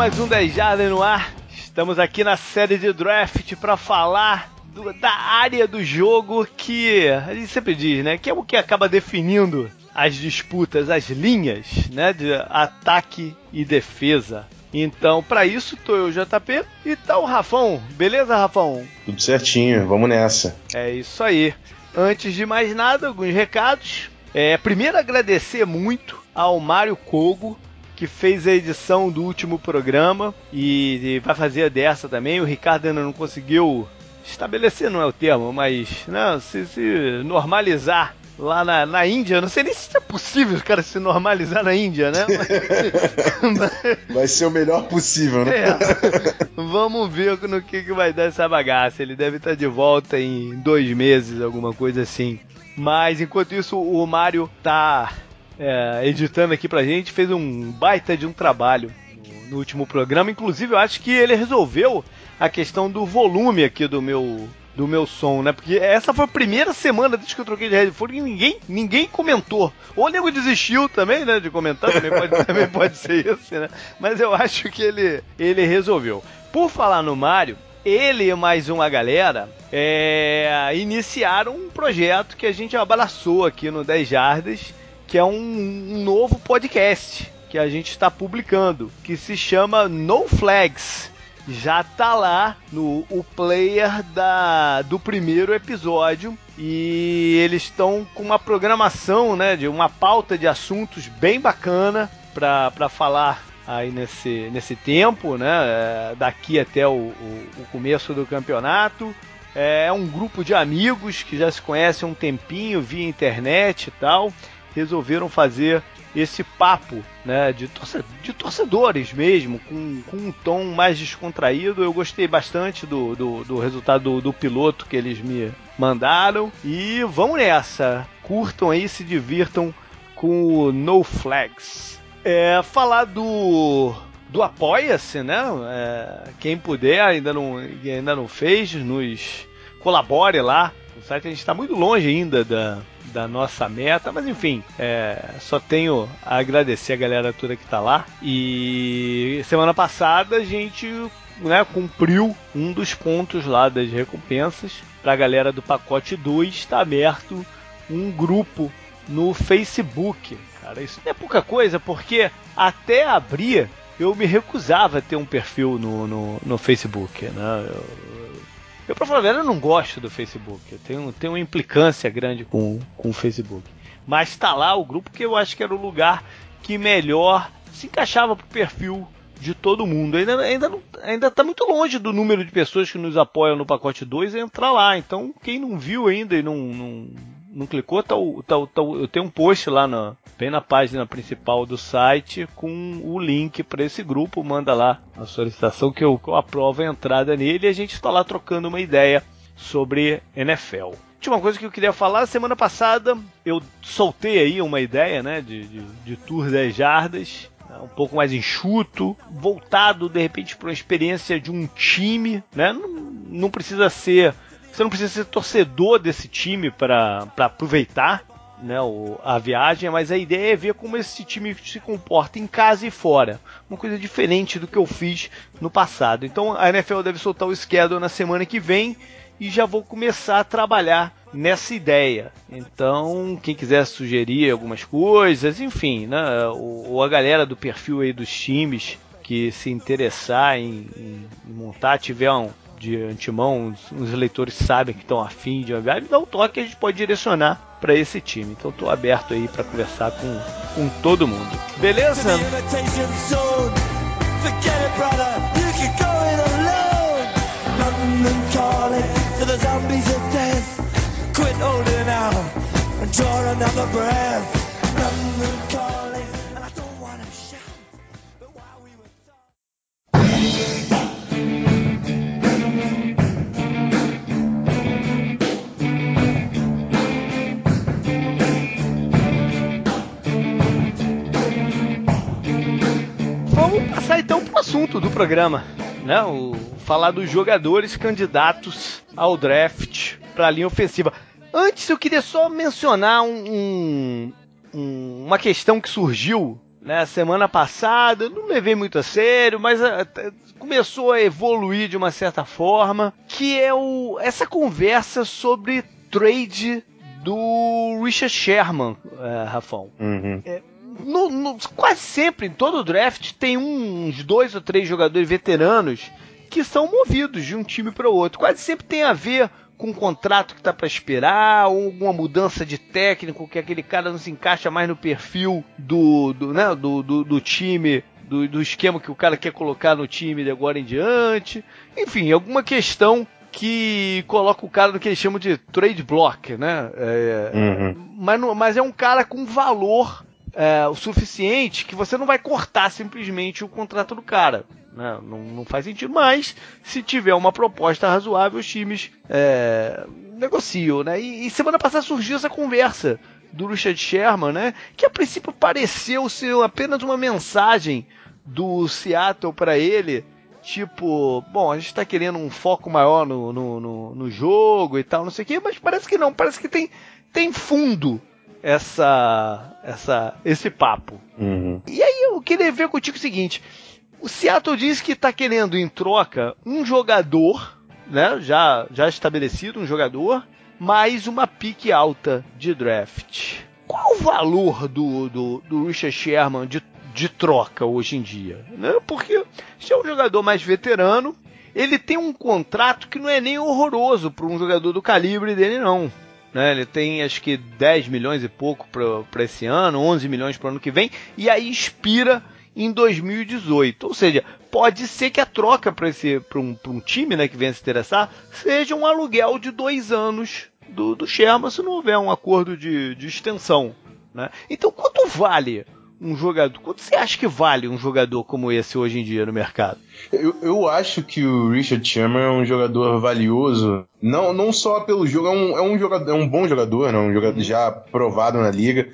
Mais um 10 Jardas no ar. Estamos aqui na série de draft para falar do, da área do jogo que a gente sempre diz, né? Que é o que acaba definindo as disputas, as linhas, né? De ataque e defesa. Então, para isso, tô eu, JP, e tá o Rafão. Beleza, Rafão? Tudo certinho, vamos nessa. É isso aí. Antes de mais nada, alguns recados. É, primeiro, agradecer muito ao Mário Kogo, que fez a edição do último programa e, e vai fazer dessa também. O Ricardo ainda não conseguiu estabelecer, não é o termo, mas né, se, se normalizar lá na, na Índia. Não sei nem se é possível o cara se normalizar na Índia, né? vai ser o melhor possível, né? É. Vamos ver no que, que vai dar essa bagaça. Ele deve estar de volta em dois meses, alguma coisa assim. Mas enquanto isso, o Mário tá é, editando aqui pra gente, fez um baita de um trabalho no, último programa. Inclusive, eu acho que ele resolveu a questão do volume aqui do meu do meu som, né? Porque essa foi a primeira semana desde que eu troquei de headphone e ninguém, ninguém comentou. Ou o nego desistiu também, né? De comentar, também pode, também pode ser isso, né? Mas eu acho que ele, ele resolveu. Por falar no Mario, ele e mais uma galera é, iniciaram um projeto que a gente abraçou aqui no 10 Jardas, que é um, novo podcast que a gente está publicando, que se chama No Flags. Já tá lá no o player da, do primeiro episódio. E eles estão com uma programação, né, de uma pauta de assuntos bem bacana para falar aí nesse, nesse tempo, né, é, daqui até o, o, o começo do campeonato. É um grupo de amigos que já se conhecem um tempinho via internet e tal, resolveram fazer esse papo né, de, de torcedores mesmo, com, com, um tom mais descontraído. Eu gostei bastante do, do, do resultado do, do, piloto que eles me mandaram. E vamos nessa! Curtam aí, se divirtam com o No Flags. É, falar do. Do Apoia-se, né? É, quem puder, ainda não, ainda não fez, nos colabore lá. O site a gente está muito longe ainda da, da nossa meta, mas enfim, é, só tenho a agradecer a galera toda que está lá. E semana passada a gente né, cumpriu um dos pontos lá das recompensas. Para a galera do pacote 2 está aberto um grupo no Facebook. Cara, isso não é pouca coisa, porque até abrir eu me recusava a ter um perfil no, no, no Facebook. Né? Eu, eu, pra falar verdade, eu não gosto do Facebook. Eu tenho, tenho uma implicância grande com, com o Facebook. Mas tá lá o grupo que eu acho que era o lugar que melhor se encaixava pro perfil de todo mundo. Ainda, ainda, ainda tá muito longe do número de pessoas que nos apoiam no pacote 2 entrar lá. Então, quem não viu ainda e não, não, não clicou, tá, tá, tá, eu tenho um post lá na, bem na página principal do site com o link para esse grupo. Manda lá a solicitação que eu, que eu aprovo a entrada nele e a gente está lá trocando uma ideia sobre NFL. Última coisa que eu queria falar, semana passada eu soltei aí uma ideia né, de, de, de tour 10 jardas, né, um pouco mais enxuto, voltado de repente para uma experiência de um time, né? Não, não precisa ser você não precisa ser torcedor desse time para aproveitar né, o, a viagem, mas a ideia é ver como esse time se comporta em casa e fora. Uma coisa diferente do que eu fiz no passado. Então a NFL deve soltar o schedule na semana que vem e já vou começar a trabalhar nessa ideia. Então, quem quiser sugerir algumas coisas, enfim, né, ou, ou a galera do perfil aí dos times que se interessar em, em montar, tiver um, de antemão, os, leitores sabem que estão afim de jogar, me dá um toque que a gente pode direcionar para esse time. Então estou aberto aí para conversar com, com todo mundo. Beleza? Draw another breath. Passar então pro assunto do programa, né? O, falar dos jogadores candidatos ao draft para a linha ofensiva. Antes eu queria só mencionar um, um, uma questão que surgiu né, semana passada, não levei muito a sério, mas a, a, começou a evoluir de uma certa forma, que é o, essa conversa sobre trade do Richard Sherman, é, Rafão. Uhum. É, no, no, quase sempre, em todo draft, tem uns dois ou três jogadores veteranos que são movidos de um time para o outro. Quase sempre tem a ver com um contrato que está para esperar, ou alguma mudança de técnico, que aquele cara não se encaixa mais no perfil do, do, né, do, do, do time, do, do esquema que o cara quer colocar no time de agora em diante. Enfim, alguma questão que coloca o cara no que eles chamam de trade block, né? É, uhum. mas, mas é um cara com valor é, o suficiente que você não vai cortar simplesmente o contrato do cara. Né? Não, não faz sentido, mas se tiver uma proposta razoável, os times é, negociam. Né? E, e, semana passada surgiu essa conversa do Richard Sherman, né? que a princípio pareceu ser apenas uma mensagem do Seattle para ele. Tipo, bom, a gente tá querendo um foco maior no, no, no, no jogo e tal, não sei o quê, mas parece que não, parece que tem, tem fundo essa, essa, esse papo. Uhum. E aí eu queria ver contigo o seguinte: o Seattle diz que está querendo em troca um jogador, né, já, já estabelecido, um jogador, mais uma pique alta de draft. Qual o valor do, do, do Richard Sherman de, de troca hoje em dia? Né? Porque se é um jogador mais veterano, ele tem um contrato que não é nem horroroso para um jogador do calibre dele, não. Né? Ele tem acho que 10 milhões e pouco para esse ano, 11 milhões para o ano que vem, e aí expira em 2018. Ou seja, pode ser que a troca para um, um time né, que venha se interessar seja um aluguel de dois anos do, do Sherman se não houver um acordo de, de extensão. Né? Então, quanto vale um jogador? Quanto você acha que vale um jogador como esse hoje em dia no mercado? Eu, eu acho que o Richard Sherman é um jogador valioso, não, não só pelo jogo, é um, é um, jogador, é um bom jogador, né? um jogador já provado na liga,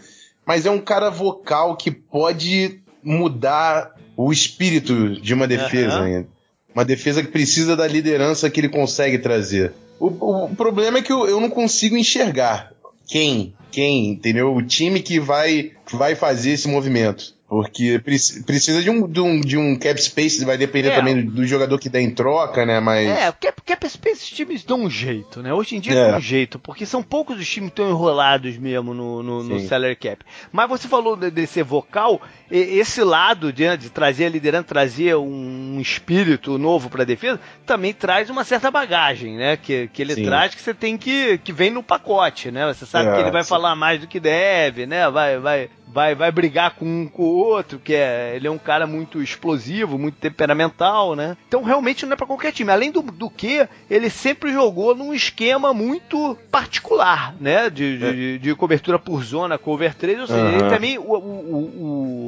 mas é um cara vocal que pode mudar o espírito de uma defesa. Uhum. Uma defesa que precisa da liderança que ele consegue trazer. O, o problema é que eu, eu não consigo enxergar quem, quem, entendeu? O time que vai, vai fazer esse movimento. Porque precisa de um, de um, de um cap space, vai depender é. também do, do, jogador que dá em troca, né? Mas. É, cap, cap space os times dão um jeito, né? Hoje em dia é. dão um jeito, porque são poucos os times que estão enrolados mesmo no, no, no salary cap. Mas você falou de, de ser vocal, esse lado de, de trazer a liderança, trazer um, um espírito novo para a defesa, também traz uma certa bagagem, né? Que, que ele sim. traz que você tem que. que vem no pacote, né? Você sabe é, que ele vai sim. falar mais do que deve, né? Vai, vai, vai, vai brigar com com outro, que é, ele é um cara muito explosivo, muito temperamental, né? Então realmente não é para qualquer time. Além do, do que, ele sempre jogou num esquema muito particular, né? De, é. de, de, cobertura por zona, cover 3, ou seja, uhum. ele também, o, o,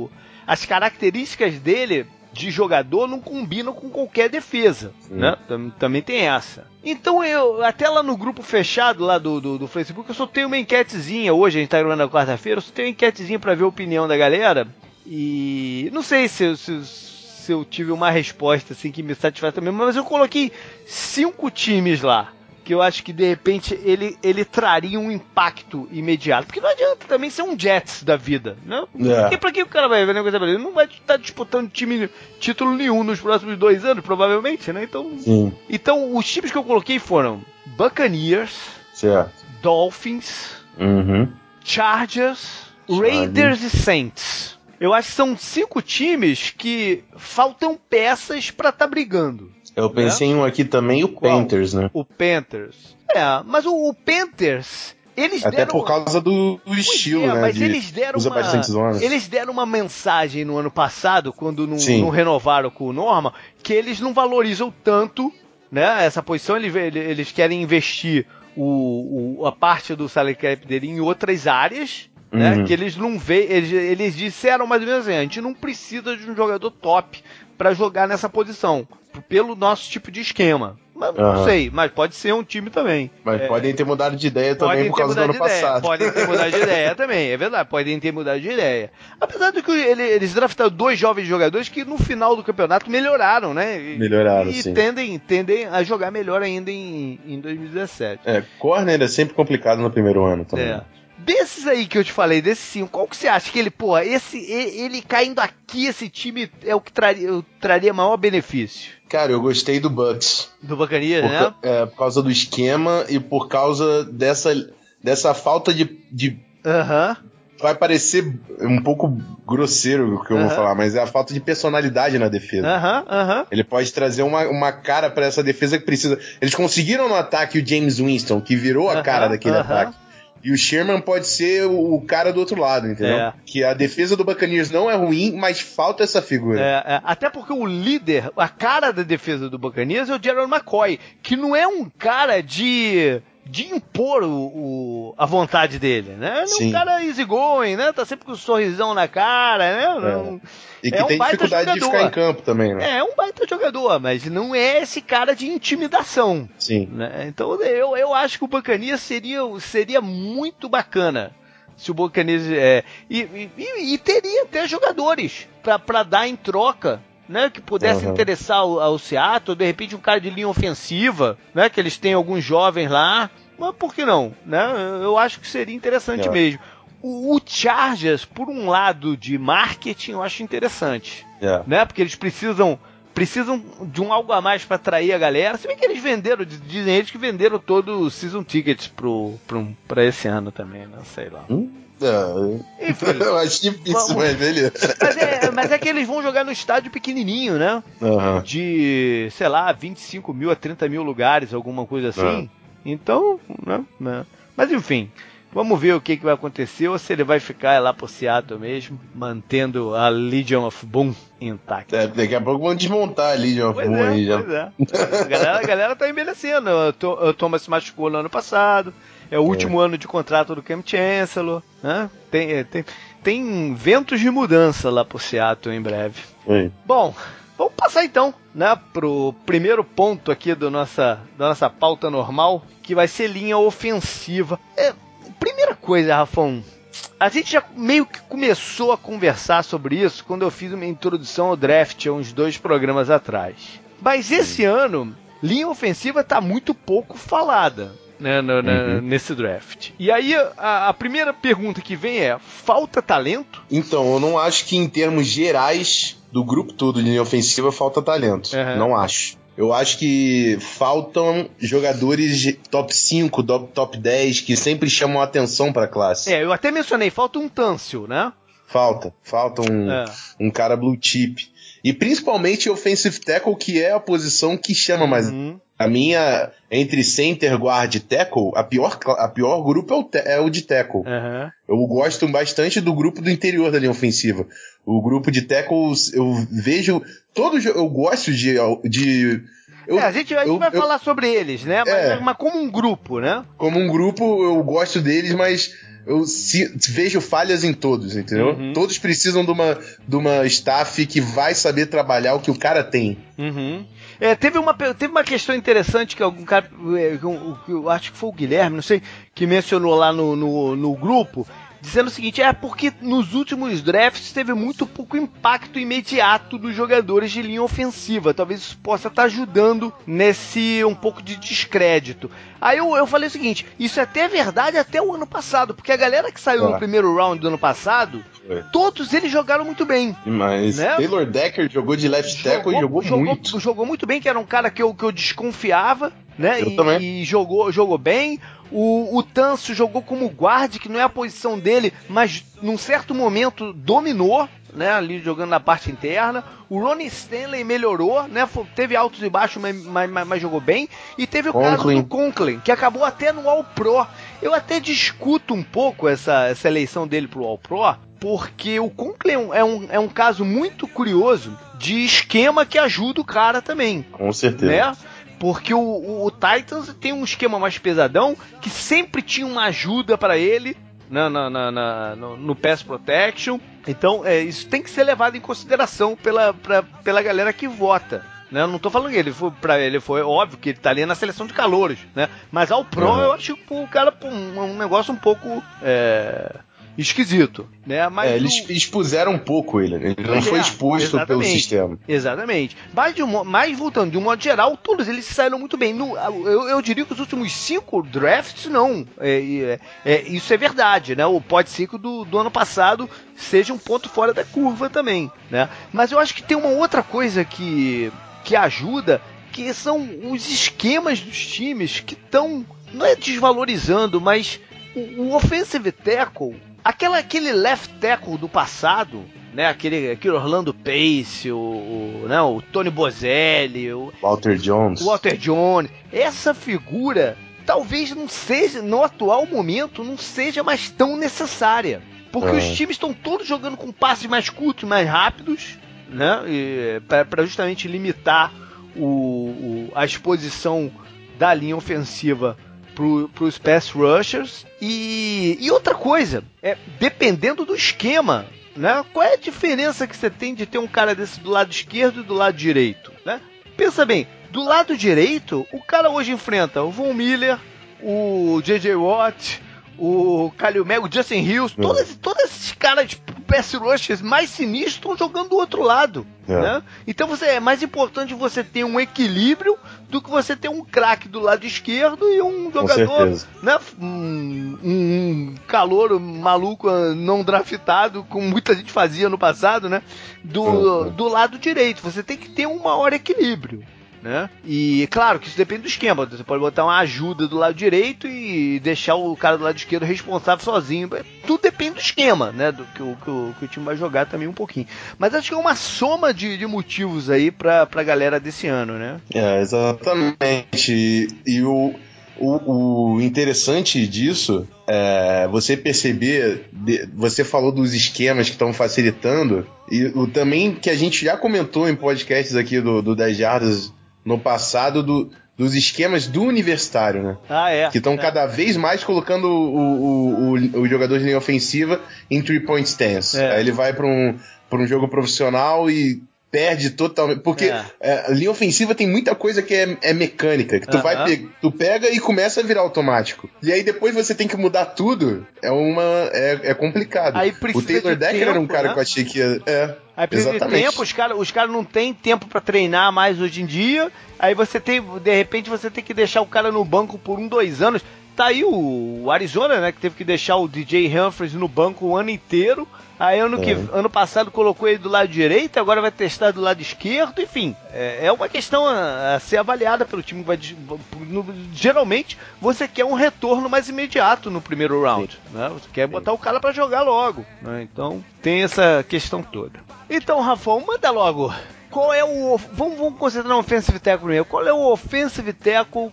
o, as características dele de jogador não combinam com qualquer defesa, Sim. né? Também tem essa. Então eu, até lá no grupo fechado lá do, do, do, Facebook, eu só tenho uma enquetezinha, hoje a gente tá gravando na quarta-feira, eu só tenho uma enquetezinha para ver a opinião da galera. E não sei se, se, se eu tive uma resposta assim que me satisfaz também, mas eu coloquei cinco times lá que eu acho que de repente ele, ele traria um impacto imediato. Porque não adianta também ser um Jets da vida, né? É. Porque pra que o cara vai negociar Ele não vai estar disputando time, título nenhum nos próximos dois anos, provavelmente, né? Então, Sim. então os times que eu coloquei foram Buccaneers, certo. Dolphins, uhum. Chargers, Raiders e Saints. Eu acho que são cinco times que faltam peças para estar tá brigando. Eu pensei né? em um aqui também, o Qual? Panthers, né? O Panthers. É, mas o, o Panthers. Eles Até deram... por causa do, do estilo, é, né? Mas de... eles deram usa uma... Eles deram uma mensagem no ano passado, quando não, não renovaram com o Norma, que eles não valorizam tanto né, essa posição. Eles, eles querem investir o, o, a parte do salary cap dele em outras áreas. Né, uhum. Que eles não vê, eles, eles disseram mais ou menos assim: a gente não precisa de um jogador top para jogar nessa posição pelo nosso tipo de esquema. Mas, uhum. Não sei, mas pode ser um time também. Mas é, podem ter mudado de ideia também por causa do ano passado. Podem ter mudado de ideia também, é verdade, podem ter mudado de ideia. Apesar de que ele, eles draftaram dois jovens jogadores que no final do campeonato melhoraram, né? Melhoraram, e, sim. E tendem, tendem a jogar melhor ainda em, em 2017. É, corner é sempre complicado no primeiro ano também. É. desses aí que eu te falei, desses cinco, qual que você acha que ele, pô, esse, ele caindo aqui, esse time é o que traria, traria maior benefício? Cara, eu gostei do Bucks. Do Buccaneers, né? É, por causa do esquema e por causa dessa, dessa falta de. de... Uh -huh vai parecer um pouco grosseiro o que eu vou falar, mas é a falta de personalidade na defesa. Uhum, Ele pode trazer uma, uma cara para essa defesa que precisa. Eles conseguiram no ataque o James Winston, que virou a cara daquele ataque. E o Sherman pode ser o cara do outro lado, entendeu? É. Que a defesa do Buccaneers não é ruim, mas falta essa figura. É, é. Até porque o líder, a cara da defesa do Buccaneers é o Gerald McCoy, que não é um cara de de impor o, o, a vontade dele, né? Ele é um cara easygoing, né? Tá sempre com um sorrisão na cara, né? É. Não, e que é um tem dificuldade jogador. de ficar em campo também, né? É, é um baita jogador, mas não é esse cara de intimidação. Sim. Né? Então eu, eu acho que o Bacania seria, seria muito bacana se o Buccaneers é, e, e, e, teria até jogadores para dar em troca né, que pudesse uhum. interessar ao, ao Seattle, de repente um cara de linha ofensiva, né, que eles têm alguns jovens lá, mas por que não, né? Eu acho que seria interessante é. mesmo. O, o, Chargers, por um lado de marketing, eu acho interessante, é. né? Porque eles precisam precisam de um algo a mais para atrair a galera. Se bem que eles venderam, dizem eles que venderam todo o season tickets pro, pro, pra esse ano também, né? Sei lá. Hum? Não, Enfim, eu acho difícil, mas beleza. Mas é, mas é que eles vão jogar no estádio pequenininho, né? Uhum. De, sei lá, 25 mil a 30 mil lugares, alguma coisa assim. Uhum. Então, né, né? Mas enfim, vamos ver o que, que vai acontecer ou se ele vai ficar lá por Seattle mesmo, mantendo a Legion of Boom intacta. É, daqui a pouco vão desmontar a Legion of pois Boom é, aí já. É. a, galera, a galera tá envelhecendo. O Thomas se machucou no ano passado. É o último é. ano de contrato do Cam Chancellor. Né? Tem, é, tem, tem ventos de mudança lá por Seattle em breve. É. Bom, vamos passar então né, pro primeiro ponto aqui do nossa, da nossa pauta normal, que vai ser linha ofensiva. É, primeira coisa, Rafão, a gente já meio que começou a conversar sobre isso quando eu fiz uma introdução ao draft há uns dois programas atrás. Mas esse ano, linha ofensiva está muito pouco falada né, no, uhum. nesse draft. E aí a, a, primeira pergunta que vem é: falta talento? Então, eu não acho que em termos gerais do grupo todo de linha ofensiva falta talento. Uhum. Não acho. Eu acho que faltam jogadores top 5, top 10 que sempre chamam a atenção para a classe. É, eu até mencionei, falta um Tâncio, né? Falta, falta um, é. um cara blue chip. E principalmente offensive tackle, que é a posição que chama mais. Uhum. A minha, entre center, guard e tackle, a pior, a pior grupo é o, é o de tackle. Uhum. Eu gosto bastante do grupo do interior da linha ofensiva. O grupo de tackles, eu vejo. Todos. Eu gosto de. de eu, é, a gente, a gente eu, vai eu, falar sobre eles, né? Mas, é, mas como um grupo, né? Como um grupo, eu gosto deles, mas eu se, vejo falhas em todos, entendeu? Uhum. Todos precisam de uma, de uma staff que vai saber trabalhar o que o cara tem. Uhum. É, teve, uma, teve uma questão interessante que algum cara, é, eu acho que foi o Guilherme, não sei, que mencionou lá no, no, no grupo, dizendo o seguinte: é porque nos últimos drafts teve muito pouco impacto imediato dos jogadores de linha ofensiva. Talvez isso possa estar tá ajudando nesse um pouco de descrédito. Aí eu, eu falei o seguinte: isso é até verdade até o ano passado, porque a galera que saiu é. no primeiro round do ano passado, é. todos eles jogaram muito bem. Mas né? Taylor Decker jogou de left tackle jogou, e jogou, jogou, muito. Jogou muito bem, que era um cara que eu, que eu desconfiava, né? Eu e, também. e jogou, jogou bem. O, o Tanso jogou como guarda, que não é a posição dele, mas num certo momento dominou, né? Ali jogando na parte interna. O Ronnie Stanley melhorou, né? Teve altos e baixos, mas, mas, mas jogou bem. E teve o Conklin. caso do Conklin, que acabou até no All Pro. Eu até discuto um pouco essa, essa eleição dele pro All Pro, porque o Conklin é um, é um caso muito curioso de esquema que ajuda o cara também. Com certeza. Né? Porque o, o, o, Titans tem um esquema mais pesadão que sempre tinha uma ajuda para ele na, na, na, no, no Pass Protection. Então, é, isso tem que ser levado em consideração pela, pra, pela galera que vota. Né? Eu não tô falando que ele foi para ele foi óbvio que ele tá ali na seleção de calouros, né? Mas ao Pro uhum. eu acho que o cara um, um negócio um pouco é, esquisito, né? Mas é, eles o... expuseram um pouco ele, né? ele não é, foi exposto pelo sistema. Exatamente. Mas, de um, mas voltando, de um modo geral, todos eles saíram muito bem. No, eu, eu diria que os últimos cinco drafts, não. É, é, é isso é verdade, né? O pod 5 do, do ano passado seja um ponto fora da curva também, né? Mas eu acho que tem uma outra coisa que, que ajuda, que são os esquemas dos times que estão, não é desvalorizando, mas o, o offensive tackle Aquela, aquele left tackle do passado, né? Aquele, aquele Orlando Pace, o, o, né? o Tony Bozelli, o Walter Jones. Walter Jones. Essa figura talvez não seja, no atual momento, não seja mais tão necessária. Porque os times estão todos jogando com passes mais curtos, mais rápidos, né? Para justamente limitar o, o, a exposição da linha ofensiva para os pass rushers. E, e outra coisa, é dependendo do esquema, né? Qual é a diferença que você tem de ter um cara desse do lado esquerdo e do lado direito, né? Pensa bem, do lado direito, o cara hoje enfrenta o Von Miller, o J.J. Watt, o Kalil Meg, o Justin Hills, é. todos, todos esses caras de pass rushers mais sinistros estão jogando do outro lado. É. Né? Então você, é mais importante você ter um equilíbrio do que você ter um craque do lado esquerdo e um jogador, né, um, um calor maluco não draftado, como muita gente fazia no passado, né, do, é. do lado direito. Você tem que ter um maior equilíbrio né? E claro que isso depende do esquema. Você pode botar uma ajuda do lado direito e deixar o cara do lado esquerdo responsável sozinho. Tudo depende do esquema, né? Do que o, que o, que o time vai jogar também um pouquinho. Mas acho que é uma soma de, de motivos aí pra, pra galera desse ano, né? É, exatamente. E o, o, o, interessante disso é você perceber, você falou dos esquemas que estão facilitando, e o também que a gente já comentou em podcasts aqui do, do 10 Jardas no passado do, dos esquemas do universitário, né? Ah, é. Que estão é. cada vez mais colocando o, o, o, o, jogador de linha ofensiva em three-point stance. É. Aí ele vai para um, um jogo profissional e perde totalmente. Porque é. É, linha ofensiva tem muita coisa que é, é mecânica, que tu, uh -huh. vai pe tu pega e começa a virar automático. E aí depois você tem que mudar tudo. É uma. É, é complicado. Aí o Taylor Decker tempo, era um cara né? que eu achei que ia. É. Aí precisa de tempo, os caras os cara não tem tempo para treinar mais hoje em dia. Aí você tem, de repente, você tem que deixar o cara no banco por um, dois anos. Tá aí o Arizona, né, que teve que deixar o DJ Humphries no banco o ano inteiro. Aí ano, que, é. ano passado colocou ele do lado direito, agora vai testar do lado esquerdo, enfim. É, é uma questão a, a, ser avaliada pelo time. Vai, no, geralmente você quer um retorno mais imediato no primeiro round. Né? Você quer botar o cara para jogar logo. Né? Então tem essa questão toda. Então, Rafão, manda logo. Qual é o. Vamos, vamos considerar um offensive tackle primeiro. Qual é o offensive tackle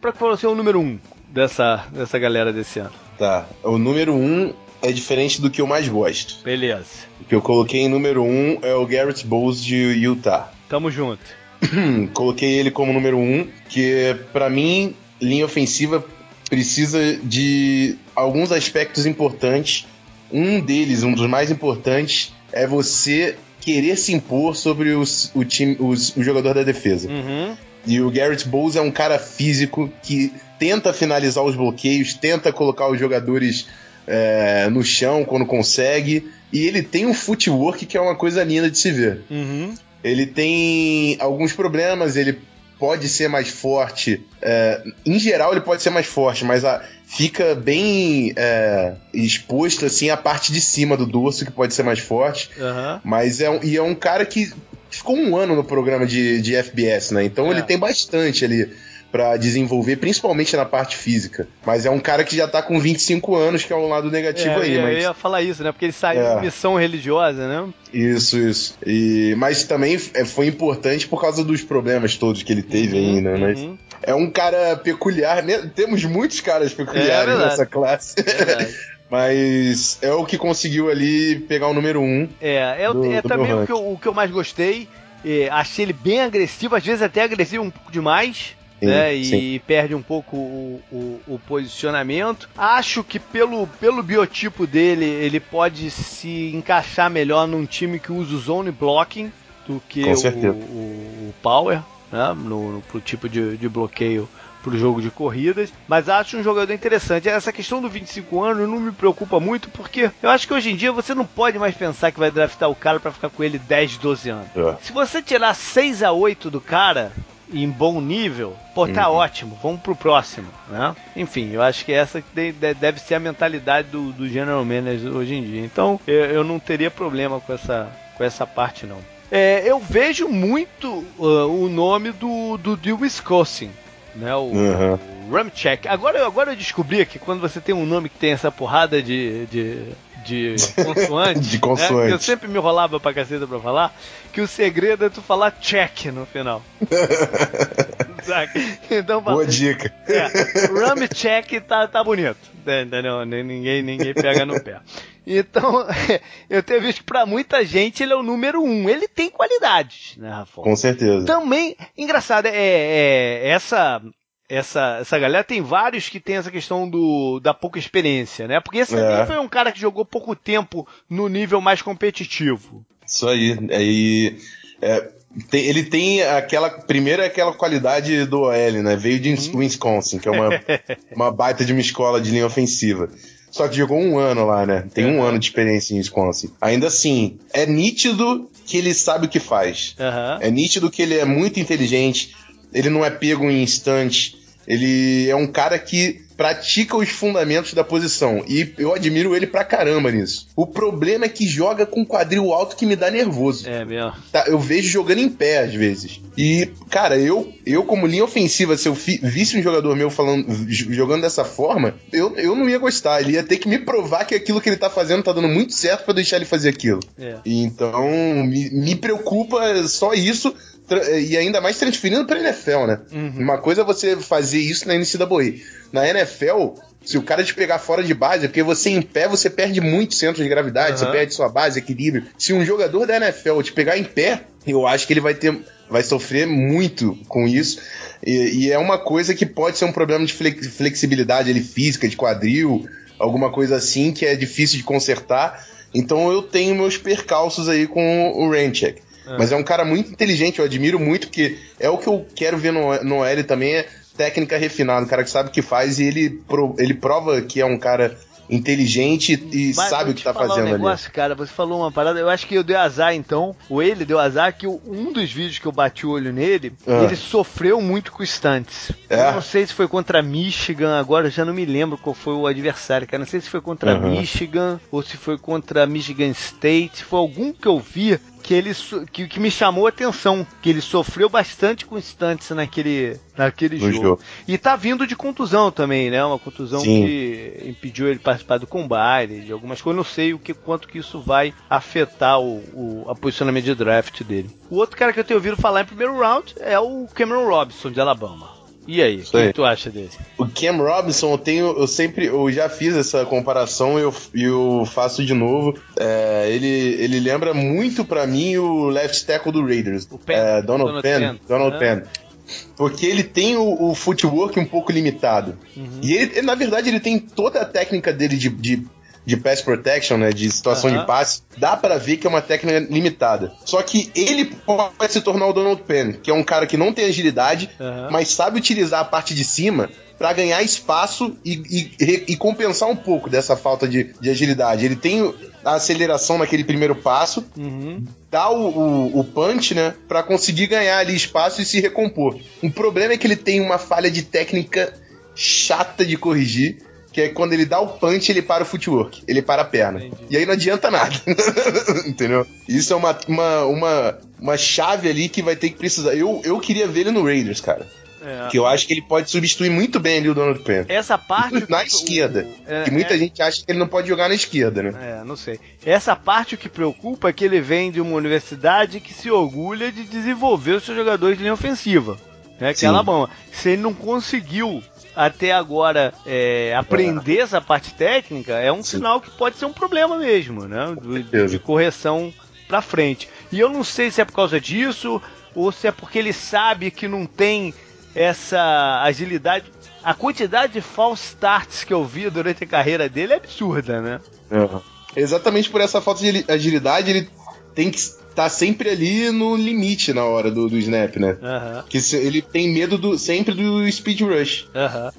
para que você é o número um dessa, dessa galera desse ano? Tá. O número um é diferente do que eu mais gosto. Beleza. O que eu coloquei em número um é o Garrett Bowles de Utah. Tamo junto. coloquei ele como número um, que para mim, linha ofensiva precisa de alguns aspectos importantes. Um deles, um dos mais importantes, é você querer se impor sobre os, o, time, os, o jogador da defesa. Uhum. E o Garrett Bowles é um cara físico que tenta finalizar os bloqueios, tenta colocar os jogadores é, no chão quando consegue. E ele tem um footwork que é uma coisa linda de se ver. Uhum. Ele tem alguns problemas, ele pode ser mais forte. É, em geral, ele pode ser mais forte, mas a, fica bem é, exposto assim a parte de cima do dorso, que pode ser mais forte. Uhum. Mas é um, e é um cara que ficou um ano no programa de, de FBS, né? Então é. ele tem bastante ali para desenvolver, principalmente na parte física. Mas é um cara que já tá com 25 anos, que é um lado negativo é, aí. Eu, mas... eu ia falar isso, né? Porque ele saiu é. de missão religiosa, né? Isso, isso. E, mas também é, foi importante por causa dos problemas todos que ele teve uhum, aí, né? Uhum. é um cara peculiar, né? Temos muitos caras peculiares é nessa classe. Mas é o que conseguiu ali pegar o número um. É, é, do, é do também o que, eu, o que eu mais gostei. É, achei ele bem agressivo, às vezes até agressivo um pouco demais sim, né? E perde um pouco o, o, o, posicionamento. Acho que pelo, pelo biotipo dele, ele pode se encaixar melhor num time que usa o zone blocking do que o, o, o, Power. né, no, no, pro tipo de, de bloqueio pro jogo de corridas, mas acho um jogador interessante. Essa questão do 25 anos não me preocupa muito, porque eu acho que hoje em dia você não pode mais pensar que vai draftar o cara para ficar com ele 10, 12 anos. É. Se você tirar 6 a 8 do cara, em bom nível, pô, tá uhum. ótimo, vamos pro próximo, né? Enfim, eu acho que essa deve ser a mentalidade do, do General Manager hoje em dia. Então, eu, não teria problema com essa, com essa parte, não. É, eu vejo muito uh, o nome do, do, do Wisconsin, né? O, uhum. o Ramchek. Agora, agora eu descobri que quando você tem um nome que tem essa porrada de, de, de consoante, de consoante. Né? eu sempre me enrolava pra caceta pra falar, que o segredo é tu falar check no final. então, Boa dica. É, rum check tá, tá bonito. Entendeu? Ninguém, ninguém pega no pé. Então, eu tenho visto que pra muita gente ele é o número um. Ele tem qualidades, né, Rafa? Com certeza. Também, engraçado, é, é essa essa, essa galera tem vários que tem essa questão do, da pouca experiência, né? Porque esse é. também foi um cara que jogou pouco tempo no nível mais competitivo. Isso aí. aí é, tem, ele tem aquela. Primeiro é aquela qualidade do OL, né? Veio de hum. Wisconsin, que é uma, uma baita de uma escola de linha ofensiva. Só que jogou um ano lá, né? Tem um ano de experiência em Wisconsin. Ainda assim, é nítido que ele sabe o que faz. Uhum. É nítido que ele é muito inteligente. Ele não é pego em instante. Ele é um cara que pratica os fundamentos da posição. E eu admiro ele pra caramba nisso. O problema é que joga com quadril alto que me dá nervoso. É mesmo. Tá, eu vejo jogando em pé às vezes. E, cara, eu, eu como linha ofensiva, se eu visse um jogador meu falando, jogando dessa forma, eu, eu não ia gostar. Ele ia ter que me provar que aquilo que ele tá fazendo tá dando muito certo para deixar ele fazer aquilo. É. Então, me, me preocupa só isso e ainda mais transferindo pra NFL, né? Uhum. Uma coisa é você fazer isso na NCAA. Na NFL, se o cara te pegar fora de base, é porque você em pé, você perde muito centro de gravidade, uhum. você perde sua base, equilíbrio. Se um jogador da NFL te pegar em pé, eu acho que ele vai ter. Vai sofrer muito com isso. E, e é uma coisa que pode ser um problema de flexibilidade ali, física, de quadril, alguma coisa assim, que é difícil de consertar. Então eu tenho meus percalços aí com o Raincheck. É. Mas é um cara muito inteligente, eu admiro muito, porque é o que eu quero ver no, no L também, é técnica refinada, um cara que sabe o que faz e ele, pro, ele prova que é um cara inteligente e Mas sabe o que tá fazendo um negócio, ali. cara, você falou uma parada, eu acho que eu dei azar então, ou ele deu azar que um dos vídeos que eu bati o olho nele, ah. ele sofreu muito com estantes. É? Eu não sei se foi contra Michigan, agora eu já não me lembro qual foi o adversário, cara, não sei se foi contra uhum. Michigan ou se foi contra Michigan State, foi algum que eu vi que ele que, que me chamou a atenção, que ele sofreu bastante com instantes naquele, naquele jogo. jogo. E tá vindo de contusão também, né? Uma contusão Sim. que impediu ele participar do combine, de algumas coisas. Não sei o que quanto que isso vai afetar o, o a posicionamento de draft dele. O outro cara que eu tenho ouvido falar em primeiro round é o Cameron Robinson de Alabama. E aí, o que, tu acha dele? O Cam Robinson, eu tenho, eu sempre, eu já fiz essa comparação e eu, eu faço de novo. É, ele, ele lembra muito para mim o left tackle do Raiders, o Penn, é, Donald, Donald Penn, Penn. Donald ah. Penn. Porque ele tem o, o footwork um pouco limitado. Uhum. E ele, na verdade, ele tem toda a técnica dele de, de de pass protection, né, de situação uhum. de passe, dá para ver que é uma técnica limitada. Só que ele pode se tornar o Donald Penn, que é um cara que não tem agilidade, uhum. mas sabe utilizar a parte de cima para ganhar espaço e, e, e, compensar um pouco dessa falta de, de, agilidade. Ele tem a aceleração naquele primeiro passo, uhum. dá o, o, o, punch, né, para conseguir ganhar ali espaço e se recompor. O problema é que ele tem uma falha de técnica chata de corrigir que é quando ele dá o punch, ele para o footwork, ele para a perna. Entendi. E aí não adianta nada. Entendeu? Isso é uma, uma, uma, uma chave ali que vai ter que precisar. Eu, eu queria ver ele no Raiders, cara. É. Que eu acho que ele pode substituir muito bem ali o Donald Penn. Essa parte. Na esquerda. O, é, que muita é, gente acha que ele não pode jogar na esquerda, né? É, não sei. Essa parte o que preocupa é que ele vem de uma universidade que se orgulha de desenvolver os seus jogadores de linha ofensiva. Né, que é Alabama. Se ele não conseguiu até agora é, aprender é. essa parte técnica é um Sim. sinal que pode ser um problema mesmo, né? De, de correção para frente. E eu não sei se é por causa disso ou se é porque ele sabe que não tem essa agilidade. A quantidade de false starts que eu vi durante a carreira dele é absurda, né? Exatamente por essa falta de agilidade, ele tem que tá sempre ali no limite na hora do, do snap, né? Aham. Que ele tem medo do, sempre do speed rush.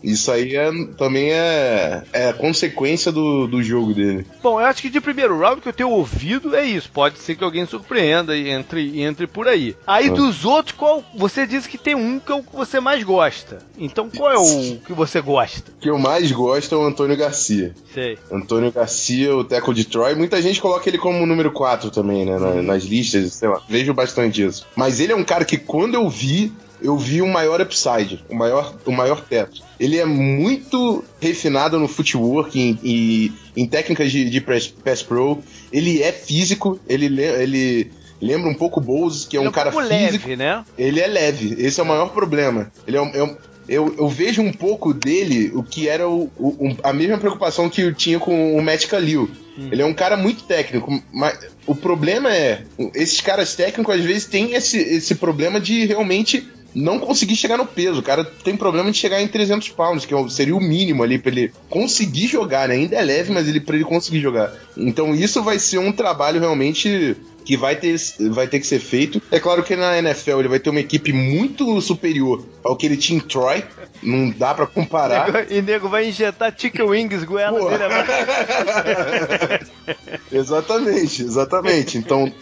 Isso aí é, também é, é consequência do, do jogo dele. Bom, eu acho que de primeiro round que eu tenho ouvido é isso. Pode ser que alguém surpreenda e entre, entre por aí. Aí Ah. dos outros, qual você disse que tem um que é o que você mais gosta. Então qual é o que você gosta? O que eu mais gosto é o Antônio Garcia. Sei. Antônio Garcia, o Teco de Troy. Muita gente coloca ele como número 4 também, né? na- nas listas, sei lá. Vejo bastante isso. Mas ele é um cara que quando eu vi, eu vi o maior upside, o maior, o maior teto. Ele é muito refinado no footwork e em, em técnicas de, de press, pass pro. Ele é físico, ele, le- ele lembra um pouco o Bowles, que é um Ele cara pouco físico. leve, né? Ele é leve, esse é o maior problema. Ele é um- é um- eu, eu vejo um pouco dele o que era o- o- a mesma preocupação que eu tinha com o Matt Khalil. Ele é um cara muito técnico, mas o problema é, esses caras técnicos às vezes têm esse, esse problema de realmente não conseguir chegar no peso. O cara tem problema de chegar em 300 pounds, que é seria o mínimo ali pra ele conseguir jogar, né? Ainda é leve, mas ele para ele conseguir jogar. Então isso vai ser um trabalho realmente que vai ter, vai ter que ser feito. É claro que na NFL ele vai ter uma equipe muito superior ao que ele tinha em Troy. Não dá pra comparar. E nego vai injetar chicken wings goela Pô. dele agora. exatamente, exatamente. Então,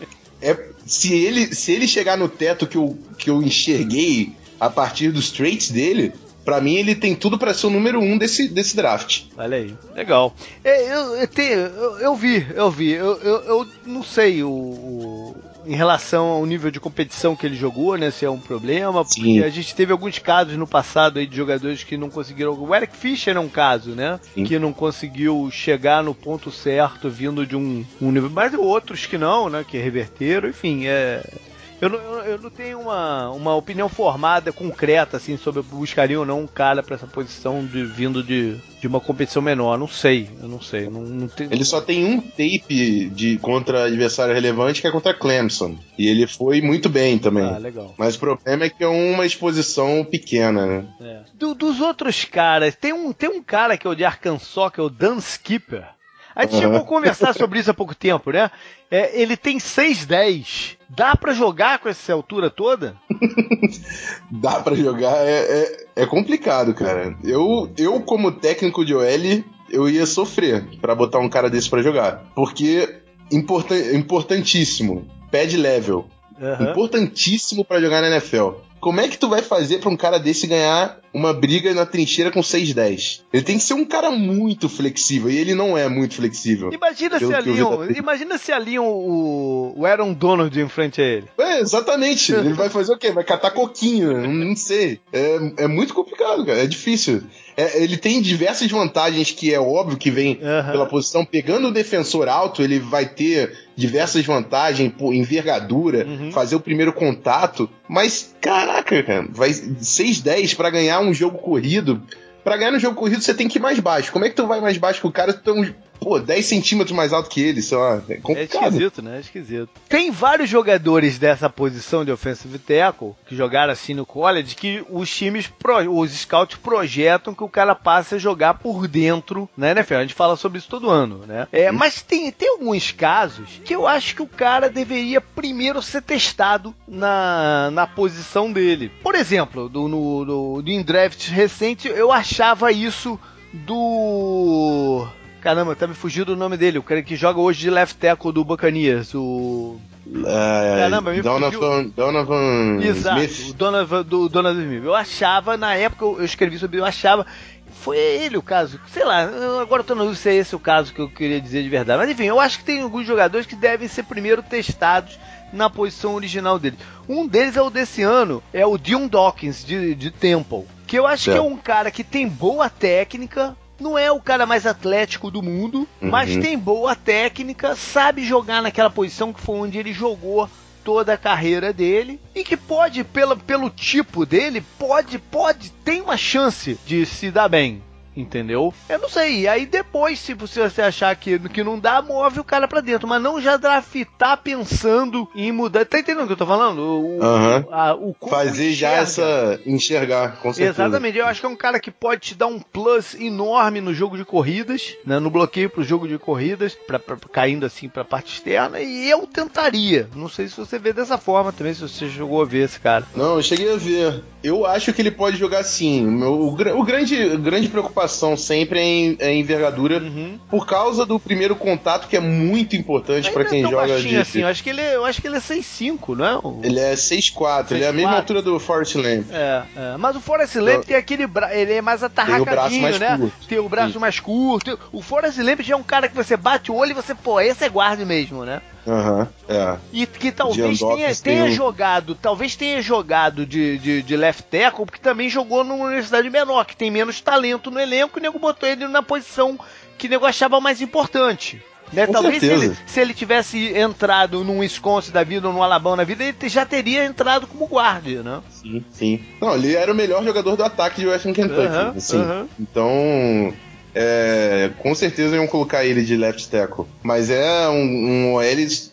é, se, ele, se ele chegar no teto que eu, que eu enxerguei a partir dos traits dele, pra mim ele tem tudo pra ser o número um desse, desse draft. Olha aí, legal. É, eu, eu, eu- eu vi, eu vi. Eu, eu, eu não sei o, o- em relação ao nível de competição que ele jogou, né? Se é um problema, porque Sim. a gente teve alguns casos no passado aí de jogadores que não conseguiram. O Eric Fischer é um caso, né? Sim. Que não conseguiu chegar no ponto certo vindo de um, um nível. Mas outros que não, né? Que reverteram, enfim, é. Eu não, eu eu não tenho uma, uma opinião formada, concreta, assim, sobre eu buscaria ou não um cara pra essa posição de, vindo de, de uma competição menor. Não sei, eu não sei. Não, não tenho... Ele só tem um tape de contra adversário relevante que é contra Clemson. E ele foi muito bem também. Ah, legal. Mas o problema é que é uma exposição pequena, né? É. Do- dos outros caras, tem um, tem um cara que é o de Arkansas, que é o Dan Skipper. A gente Uhum. chegou a conversar sobre isso há pouco tempo, né? É, ele tem 6'10". Dá pra jogar com essa altura toda? Dá pra jogar, é, é, é complicado, cara. Eu, eu, como técnico de OL, eu ia sofrer pra botar um cara desse pra jogar. Porque, importan importantíssimo, pad level. Aham. Importantíssimo pra jogar na NFL. Como é que tu vai fazer pra um cara desse ganhar uma briga na trincheira com 6-10? Ele tem que ser um cara muito flexível, e ele não é muito flexível. Imagina se da- imagina se aliam o, o Aaron Donald em frente a ele. É, exatamente. Ele vai fazer o quê? Vai catar coquinho, não, não sei. É, é muito complicado, cara. É difícil. É, ele tem diversas vantagens que é óbvio que vem Aham. pela posição. Pegando o defensor alto, ele vai ter diversas vantagens por envergadura, Uhum. fazer o primeiro contato. Mas, caraca, cara, vai 6-10 pra ganhar um jogo corrido. Pra ganhar no jogo corrido, você tem que ir mais baixo. Como é que tu vai mais baixo que o cara? Tu tem uns, pô, 10 centímetros mais alto que ele, sei lá. É É complicado. esquisito, né? É esquisito. Tem vários jogadores dessa posição de offensive tackle que jogaram assim no college que os times, os scouts projetam que o cara passe a jogar por dentro na NFL. A gente fala sobre isso todo ano, né? É, mas tem, tem alguns casos que eu acho que o cara deveria primeiro ser testado na, na posição dele. Por exemplo, do, no, no, do em draft recente, eu achava isso do. Caramba, tá me fugindo o nome dele. O cara que joga hoje de left tackle do Buccaneers. O. É, Caramba, me Donovan, Donovan Exato, o Smith. Donovan, do Donovan Smith. Eu achava, na época eu escrevi sobre ele, eu achava. Foi ele o caso. Sei lá, agora eu tô no se é esse o caso que eu queria dizer de verdade. Mas enfim, eu acho que tem alguns jogadores que devem ser primeiro testados na posição original dele. Um deles é o desse ano, é o Dion Dawkins, de, de Temple. Que eu acho que é um cara que tem boa técnica, não é o cara mais atlético do mundo, mas Uhum. tem boa técnica, sabe jogar naquela posição que foi onde ele jogou toda a carreira dele e que pode, pela, pelo tipo dele, pode, pode, tem uma chance de se dar bem. Entendeu? Eu não sei. E aí depois, se você achar que, que não dá, move o cara pra dentro. Mas não já draftar pensando em mudar. Tá entendendo o que eu tô falando? O, Aham. a- o Fazer já enxerga. essa. enxergar, com certeza. Exatamente, eu acho que é um cara que pode te dar um plus enorme no jogo de corridas, né, no bloqueio pro jogo de corridas, pra, pra- caindo assim pra parte externa, e eu tentaria. Não sei se você vê dessa forma também, se você chegou a ver esse cara. Não, eu cheguei a ver. Eu acho que ele pode jogar sim. O, meu- o o grande, grande preocupação sempre é em, é envergadura. Uhum. Por causa do primeiro contato, que é muito importante pra Ainda quem é joga baixinho de. assim, eu acho que ele, é- eu acho que ele é 6'5", não é? O- Ele é 6'4", ele é a mesma 6'4". altura do Forrest Lamp. É, é. mas o Forrest Lamp Eu- tem aquele bra... ele é mais atarracadinho, braço mais né? curto. Tem o braço mais curto. O Forrest Lamp já é um cara que você bate o olho e você, pô, esse é guarda mesmo, né? Aham, é. E que talvez tenha, tenha um- jogado, talvez tenha jogado de, de, de left tackle, porque também jogou numa universidade menor, que tem menos talento no elenco, e o nego botou ele na posição que o nego achava mais importante. Né? Talvez se ele, se ele tivesse entrado num Wisconsin da vida ou num Alabama da vida, ele já teria entrado como guarda, né? Sim, sim. Não, ele era o melhor jogador do ataque de Western Kentucky. Aham, assim. aham. Então, é, com certeza iam colocar ele de left tackle. Mas é um, um OL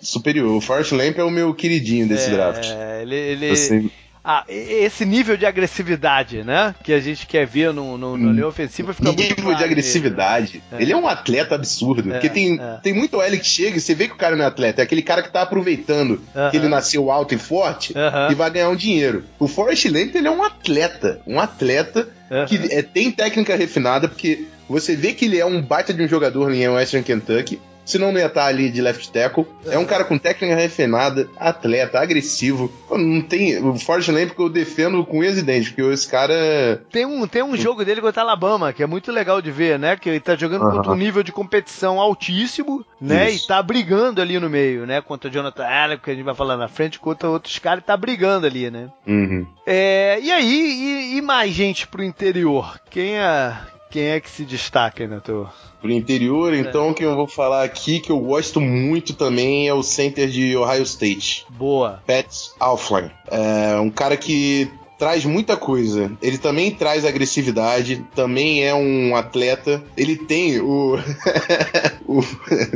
superior. O Forrest Lamp é o meu queridinho desse É, draft. ele, ele- Assim, Ah, esse nível de agressividade, né? Que a gente quer ver no, no, no linha ofensiva fica muito nível claro de agressividade. É. Ele é um atleta absurdo. É, porque tem, é. tem muito OL que chega e você vê que o cara não é atleta. É aquele cara que tá aproveitando Aham. que ele nasceu alto e forte Aham. e vai ganhar um dinheiro. O Forrest Lamp, ele é um atleta. Um atleta Aham. que é, tem técnica refinada, porque você vê que ele é um baita de um jogador em Western Kentucky. Senão não ia estar ali de left tackle. É um cara com técnica refinada, atleta, agressivo. Não tem. O Forrest Lamp que eu defendo com e dentes, porque esse cara. Tem um, tem um jogo dele contra a Alabama, que é muito legal de ver, né? Que ele tá jogando contra um nível de competição altíssimo, né? Isso. E tá brigando ali no meio, né? Contra o Jonathan Allen, que a gente vai falar na frente, contra outros caras, e tá brigando ali, né? Uhum. É, e aí, e, e mais gente pro interior? Quem é, quem é que se destaca aí na tua? Pro interior, então, que eu vou falar aqui, que eu gosto muito também, é o center de Ohio State, Boa. Pat Alflin. É um cara que traz muita coisa. Ele também traz agressividade, também é um atleta. Ele tem o. o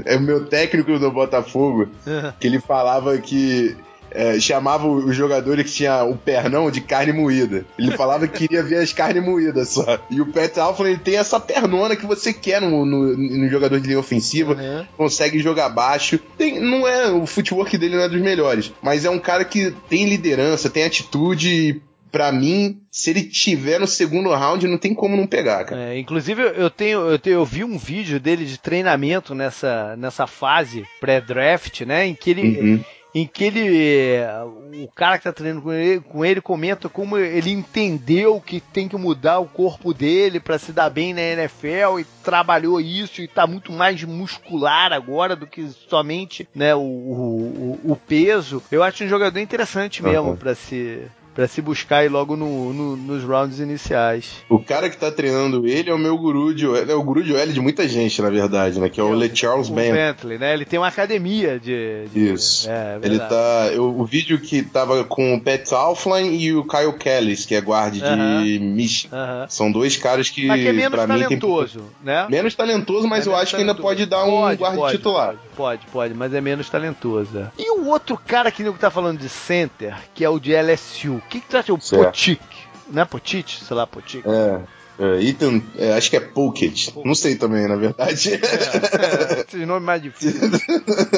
é o meu técnico do Botafogo, que ele falava que. É, chamava o jogador que tinha o pernão de carne moída. Ele falava que queria ver as carnes moídas só. E o Pat Alfred ele tem essa pernona que você quer no, no, no jogador de linha ofensiva Uhum. consegue jogar baixo. Tem, não é o footwork dele não é dos melhores, mas é um cara que tem liderança, tem atitude. e, Pra mim, se ele tiver no segundo round, não tem como não pegar, cara. É, inclusive, eu tenho, eu tenho, eu vi um vídeo dele de treinamento nessa, nessa fase pré-draft, né? Em que ele, Uhum. Em que ele, é, o cara que tá treinando com ele, com ele comenta como ele entendeu que tem que mudar o corpo dele para se dar bem na NFL e trabalhou isso e tá muito mais muscular agora do que somente, né, o, o, o- o peso. Eu acho um jogador interessante mesmo Uhum. para se para se buscar aí logo no, no- nos rounds iniciais. O cara que tá treinando ele é o meu guru de OL, é o guru de OL de muita gente, na verdade, né? Que é o Le Charles o Band. Bentley, né? Ele tem uma academia de. de- Isso. É, Ele verdade. tá. eu- o vídeo que tava com o Pat Alflin e o Kyle Kellis, que é guarda de Aham. Michigan. Aham. São dois caras que, Mas que é menos pra mim, tem talentoso, né? Menos talentoso, mas É eu acho que ainda talentoso. pode dar um Pode, guarda pode, titular. Pode, pode, pode, mas é menos talentoso. é. E o outro cara que nego tá falando de center, que é o de LSU. O que, que tu acha? O Certo. Potic. Não é Potic? Sei lá, Potic. É. é, Ethan, é, acho que é Pocket. Não sei também, na verdade. É, esses nomes mais difíceis.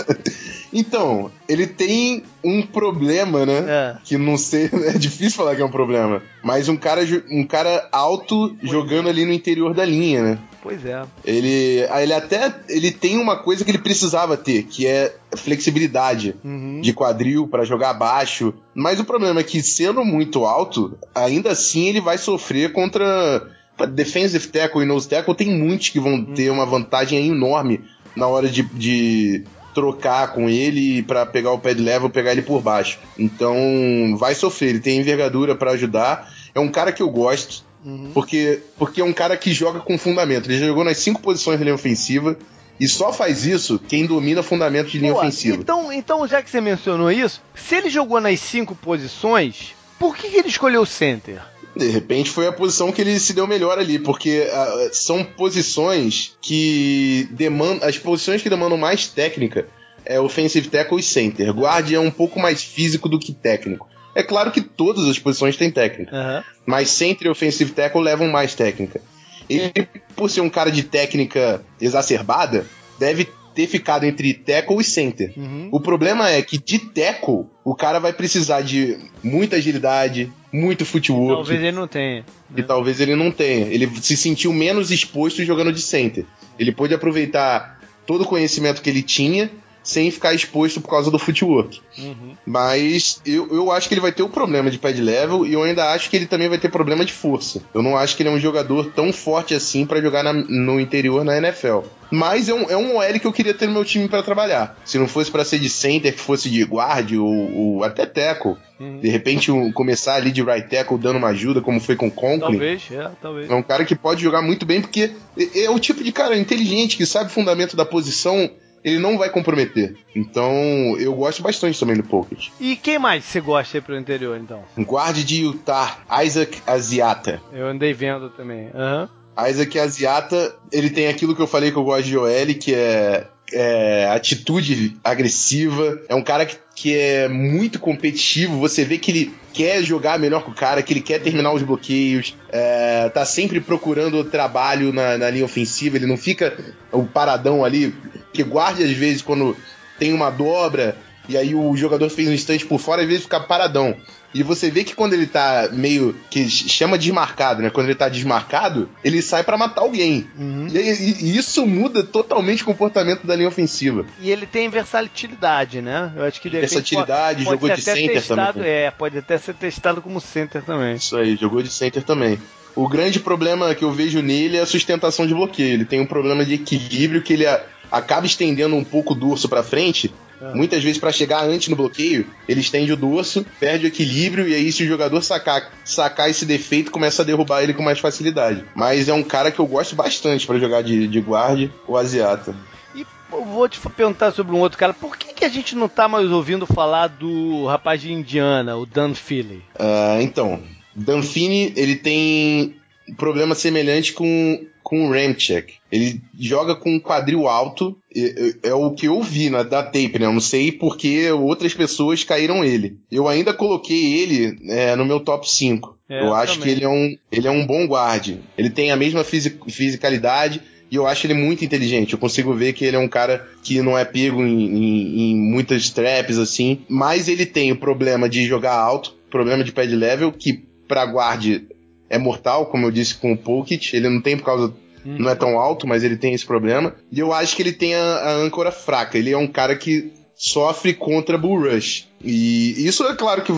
então, ele tem um problema, né? É. Que não sei, é difícil falar que é um problema. Mas um cara, um cara alto jogando ali no interior da linha, né? Pois é. Ele, ah, ele até ele tem uma coisa que ele precisava ter, que é flexibilidade Uhum. de quadril pra jogar baixo. Mas o problema é que sendo muito alto, ainda assim ele vai sofrer contra defensive tackle e nose tackle. Tem muitos que vão ter uma vantagem enorme na hora de, de trocar com ele pra pegar o pad level, pegar ele por baixo. Então vai sofrer. Ele tem envergadura pra ajudar. É um cara que eu gosto. Uhum. Porque, porque é um cara que joga com fundamento. Ele jogou nas cinco posições de linha ofensiva. E só faz isso quem domina fundamento de linha Pô, ofensiva. Então, então, já que você mencionou isso, se ele jogou nas cinco posições, por que, que ele escolheu o center? De repente foi a posição que ele se deu melhor ali, porque uh, são posições que demandam. As posições que demandam mais técnica é offensive tackle e center. Guard é um pouco mais físico do que técnico. É claro que todas as posições têm técnica, uhum. mas center e offensive tackle levam mais técnica. Ele, por ser um cara de técnica exacerbada, deve ter ficado entre tackle e center. Uhum. O problema é que de tackle, o cara vai precisar de muita agilidade, muito footwork. Talvez ele não tenha. Né? E talvez ele não tenha. Ele se sentiu menos exposto jogando de center. Ele pôde aproveitar todo o conhecimento que ele tinha sem ficar exposto por causa do footwork. Uhum. Mas eu, eu acho que ele vai ter o um problema de pad level e eu ainda acho que ele também vai ter problema de força. Eu não acho que ele é um jogador tão forte assim para jogar na, no interior na NFL. Mas é um, é um OL que eu queria ter no meu time para trabalhar. Se não fosse para ser de center, que fosse de guard ou, ou até tackle. Uhum. De repente um, começar ali de right tackle dando uma ajuda, como foi com o Conklin. Talvez, é, talvez. É um cara que pode jogar muito bem, porque é, é o tipo de cara inteligente, que sabe o fundamento da posição ele não vai comprometer. Então, eu gosto bastante também do Pocket. E quem mais você gosta aí pro interior, então? Guarde de Utah, Isaac Asiata. Eu andei vendo também. Aham. Uhum. Isaac Asiata, ele tem aquilo que eu falei que eu gosto de OL, que é é, atitude agressiva. É um cara que, que é muito competitivo. Você vê que ele quer jogar melhor que o cara, que ele quer terminar os bloqueios. É, tá sempre procurando trabalho na, na linha ofensiva. Ele não fica o paradão ali, que guarde às vezes quando tem uma dobra e aí o jogador fez um instante por fora, às vezes fica paradão. E você vê que quando ele tá meio. que chama desmarcado, né? Quando ele tá desmarcado, ele sai para matar alguém. Uhum. E, e, isso muda totalmente o comportamento da linha ofensiva. E ele tem versatilidade, né? Eu acho que ele Versatilidade, pode, jogou pode de center testado, também. É, pode até ser testado como center também. Isso aí, jogou de center também. O grande problema que eu vejo nele é a sustentação de bloqueio. Ele tem um problema de equilíbrio que ele acaba estendendo um pouco o dorso para frente ah. Muitas vezes, para chegar antes no bloqueio, ele estende o dorso, perde o equilíbrio, e aí, se o jogador sacar, sacar esse defeito, começa a derrubar ele com mais facilidade. Mas é um cara que eu gosto bastante para jogar de, de guarde, o Asiata. E vou te perguntar sobre um outro cara. Por que, que a gente não tá mais ouvindo falar do rapaz de Indiana, o Dan Philly? Uh, então, Dan Philly, ele tem um problema semelhante com com o Ramchek. Ele joga com um quadril alto, é, é, o que eu vi na, da tape, né? Eu não sei porque outras pessoas caíram ele. Eu ainda coloquei ele é, no meu top 5. É, eu, acho também. que ele é, um, ele é um bom guarde. Ele tem a mesma fisicalidade e eu acho ele muito inteligente. Eu consigo ver que ele é um cara que não é pego em, em, em muitas traps assim, mas ele tem o problema de jogar alto, problema de pad level, que para guarde é mortal, como eu disse com o Pocket. Ele não tem por causa. Uhum. Não é tão alto, mas ele tem esse problema. E eu acho que ele tem a, a âncora fraca. Ele é um cara que sofre contra Bull Rush. E isso é claro que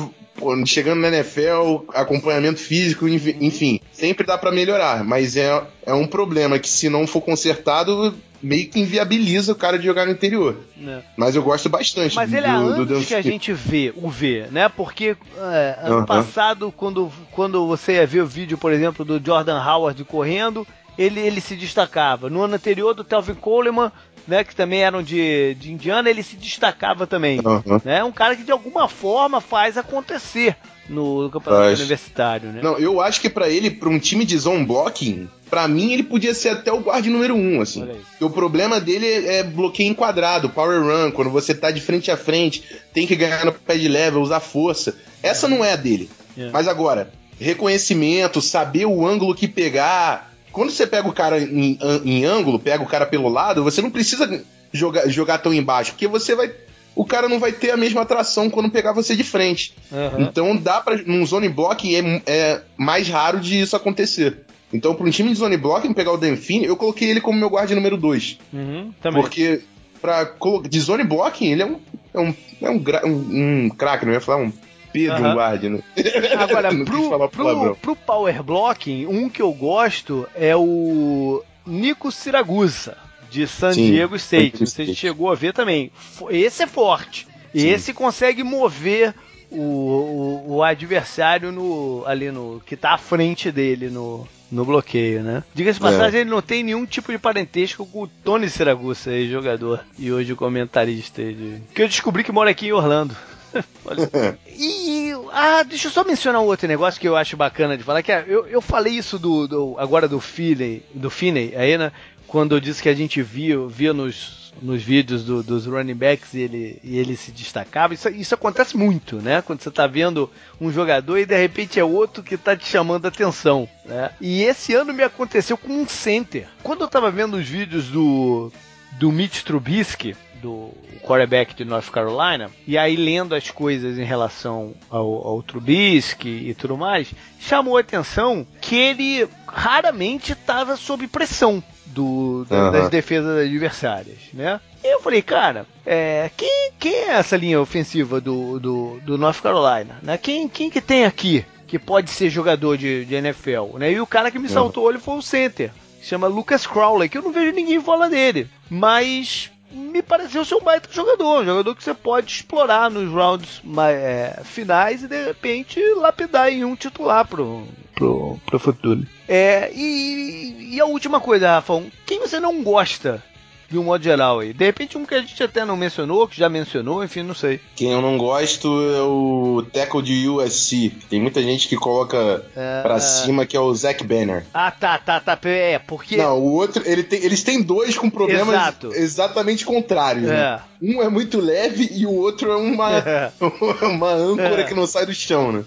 chegando na NFL, acompanhamento físico, enfim, sempre dá para melhorar, mas é, é um problema que se não for consertado, meio que inviabiliza o cara de jogar no interior. É. Mas eu gosto bastante Mas ele é do que a gente vê, o vê, né? Porque é, ano passado, quando, quando você ia ver o vídeo, por exemplo, do Jordan Howard correndo, ele, ele se destacava. No ano anterior, do Telvin Coleman, né, que também eram de, de Indiana, ele se destacava também. Uhum. Né? Um cara que de alguma forma faz acontecer no campeonato universitário, né? Não, eu acho que para ele, para um time de zone blocking, para mim ele podia ser até o guard número um, assim. O problema dele é, é bloqueio enquadrado, power run, quando você tá de frente a frente, tem que ganhar no pé de level, usar força. Essa não é a dele. É. Mas agora, reconhecimento, saber o ângulo que pegar, quando você pega o cara em, em ângulo, pega o cara pelo lado, você não precisa jogar, jogar tão embaixo, porque você vai o cara não vai ter a mesma atração quando pegar você de frente. Uhum. Então dá para num zone blocking é, é, mais raro de isso acontecer. Então, para um time de zone blocking pegar o Denfine, eu coloquei ele como meu guarda número 2. Uhum, porque pra, de zone blocking, ele é um, é um, é um, um, um craque, não ia falar um Pedro uhum. Né? Agora, pro, pro, pro, Power Blocking, um que eu gosto é o Nico Siragusa, de San Sim, Diego State. Você chegou a ver também. Esse é forte. Sim. Esse consegue mover o, o, o, adversário no, ali no. que tá à frente dele no, no bloqueio, né? Diga-se passagem, é. ele não tem nenhum tipo de parentesco com o Tony Siragusa, jogador e hoje comentarista. De... Que eu descobri que mora aqui em Orlando. e ah, deixa eu só mencionar um outro negócio que eu acho bacana de falar, que é, eu, eu falei isso do, do agora do Finney, do Finney aí, né? Quando eu disse que a gente via, via nos, nos vídeos do, dos running backs e ele, e ele se destacava. Isso, isso acontece muito, né? Quando você tá vendo um jogador e de repente é outro que tá te chamando a atenção. Né? E esse ano me aconteceu com um center. Quando eu tava vendo os vídeos do, do Mitch Trubisky, do quarterback de North Carolina, e aí lendo as coisas em relação ao, ao Trubisky e tudo mais, chamou a atenção que ele raramente estava sob pressão do, da, uhum. das defesas adversárias, né? E eu falei, cara, é, quem, quem é essa linha ofensiva do, do, do North Carolina? Né? Quem, quem que tem aqui que pode ser jogador de, de NFL? Né? E o cara que me saltou o olho foi o center, chama Lucas Crowley, que eu não vejo ninguém falar dele. Mas me pareceu ser um baita jogador, um jogador que você pode explorar nos rounds é, finais e de repente lapidar em um titular pro, pro, pro futuro. É, e, e a última coisa, Rafa, quem você não gosta de um modo geral aí. De repente um que a gente até não mencionou, que já mencionou, enfim, não sei. Quem eu não gosto é o tackle de USC. Tem muita gente que coloca é... pra cima que é o Zack Banner. Ah, tá, tá, tá. É, porque... Não, o outro, ele tem, eles têm dois com problemas Exato. exatamente contrários. Né? É. Né? Um é muito leve e o outro é uma, é. uma âncora é. que não sai do chão, né?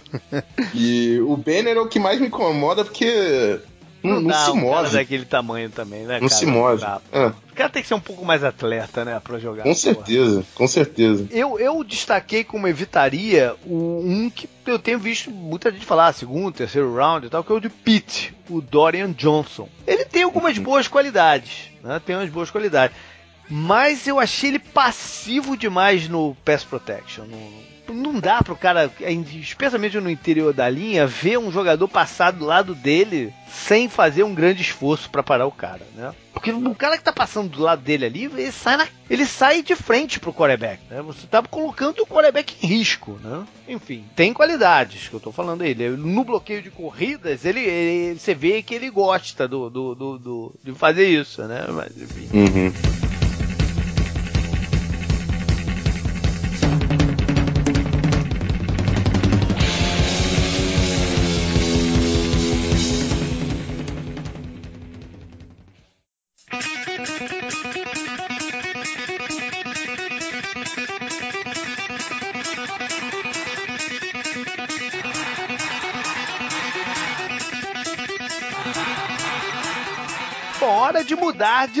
e o Banner é o que mais me incomoda porque não, não, se um move. Cara daquele tamanho também, né? Não cara? se move. É. O cara tem que ser um pouco mais atleta, né? Pra jogar. Com certeza, com certeza. Eu, eu destaquei como evitaria o, um que eu tenho visto muita gente falar, segundo, terceiro round e tal, que é o de Pitt, o Dorian Johnson. Ele tem algumas uhum. boas qualidades, né? Tem umas boas qualidades. Mas eu achei ele passivo demais no Pass Protection. No, não dá pro cara, especialmente no interior da linha, ver um jogador passar do lado dele sem fazer um grande esforço para parar o cara, né? Porque o cara que tá passando do lado dele ali, ele sai, na, ele sai de frente pro quarterback, né? Você tá colocando o quarterback em risco, né? Enfim, tem qualidades que eu tô falando aí. No bloqueio de corridas, ele, ele você vê que ele gosta do, do, do, do de fazer isso, né? Mas enfim. Uhum.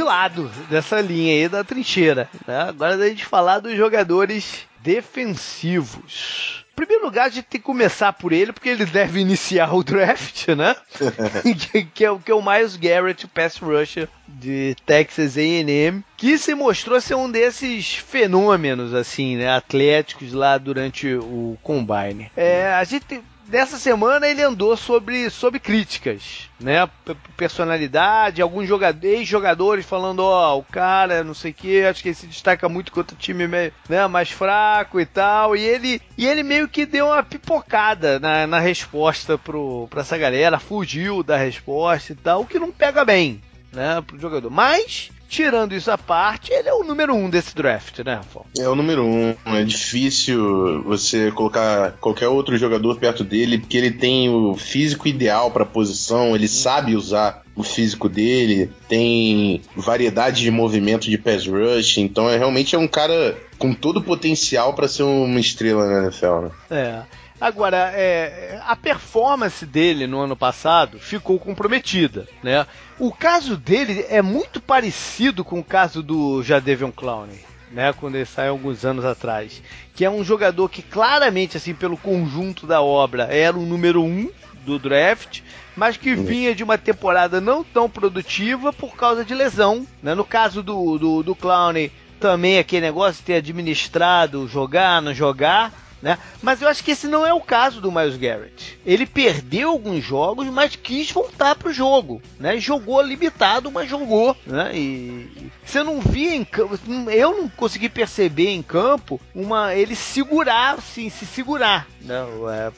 Lado dessa linha aí da trincheira. Né? Agora a gente falar dos jogadores defensivos. Em primeiro lugar, a gente tem que começar por ele, porque ele deve iniciar o draft, né? que, que, é, que é o Miles Garrett, o pass rusher de Texas A&M, que se mostrou ser um desses fenômenos, assim, né? Atléticos lá durante o Combine. É, a gente dessa semana ele andou sobre, sobre críticas, né? Personalidade, alguns ex-jogadores falando, ó, oh, o cara, não sei o que, acho que ele se destaca muito contra o time né, mais fraco e tal. E ele, e ele meio que deu uma pipocada na, na resposta pro, pra essa galera, fugiu da resposta e tal, o que não pega bem, né, pro jogador. Mas tirando isso à parte, ele é o número um desse draft, né, Rafa? É o número um. É difícil você colocar qualquer outro jogador perto dele, porque ele tem o físico ideal para a posição, ele sabe usar o físico dele, tem variedade de movimento de pass rush, então é realmente é um cara com todo o potencial para ser uma estrela na NFL, né? É. Agora, é, a performance dele no ano passado ficou comprometida, né? O caso dele é muito parecido com o caso do Jadevion Clowney, né? Quando ele saiu alguns anos atrás, que é um jogador que claramente, assim, pelo conjunto da obra, era o número um do draft, mas que vinha de uma temporada não tão produtiva por causa de lesão, né? No caso do, do, do Clowney, também aquele negócio de ter administrado, jogar, não jogar, né? Mas eu acho que esse não é o caso do Miles Garrett. Ele perdeu alguns jogos, mas quis voltar pro jogo, né? Jogou limitado, mas jogou, né? E você não via em campo, eu não consegui perceber em campo uma ele segurar, sim, se segurar, né?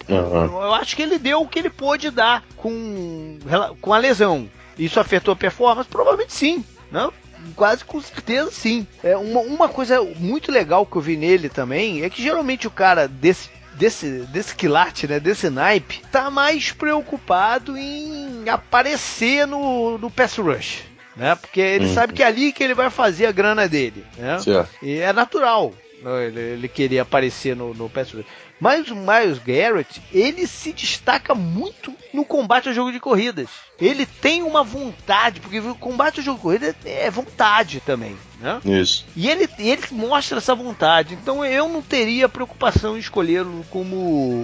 É, uhum. Eu acho que ele deu o que ele pôde dar com com a lesão. Isso afetou a performance? Provavelmente sim. Não? Quase com certeza sim. É uma, uma coisa muito legal que eu vi nele também é que geralmente o cara desse desse, desse quilate, né, desse naipe, tá mais preocupado em aparecer no, no pass rush. Né? Porque ele uhum. sabe que é ali que ele vai fazer a grana dele. Né? E é natural né, ele, ele querer aparecer no, no pass rush. Mas o Miles Garrett, ele se destaca muito no combate ao jogo de corridas. Ele tem uma vontade, porque o combate ao jogo de corrida é vontade também. Né? Isso. E ele, ele mostra essa vontade. Então eu não teria preocupação em escolhê-lo como o,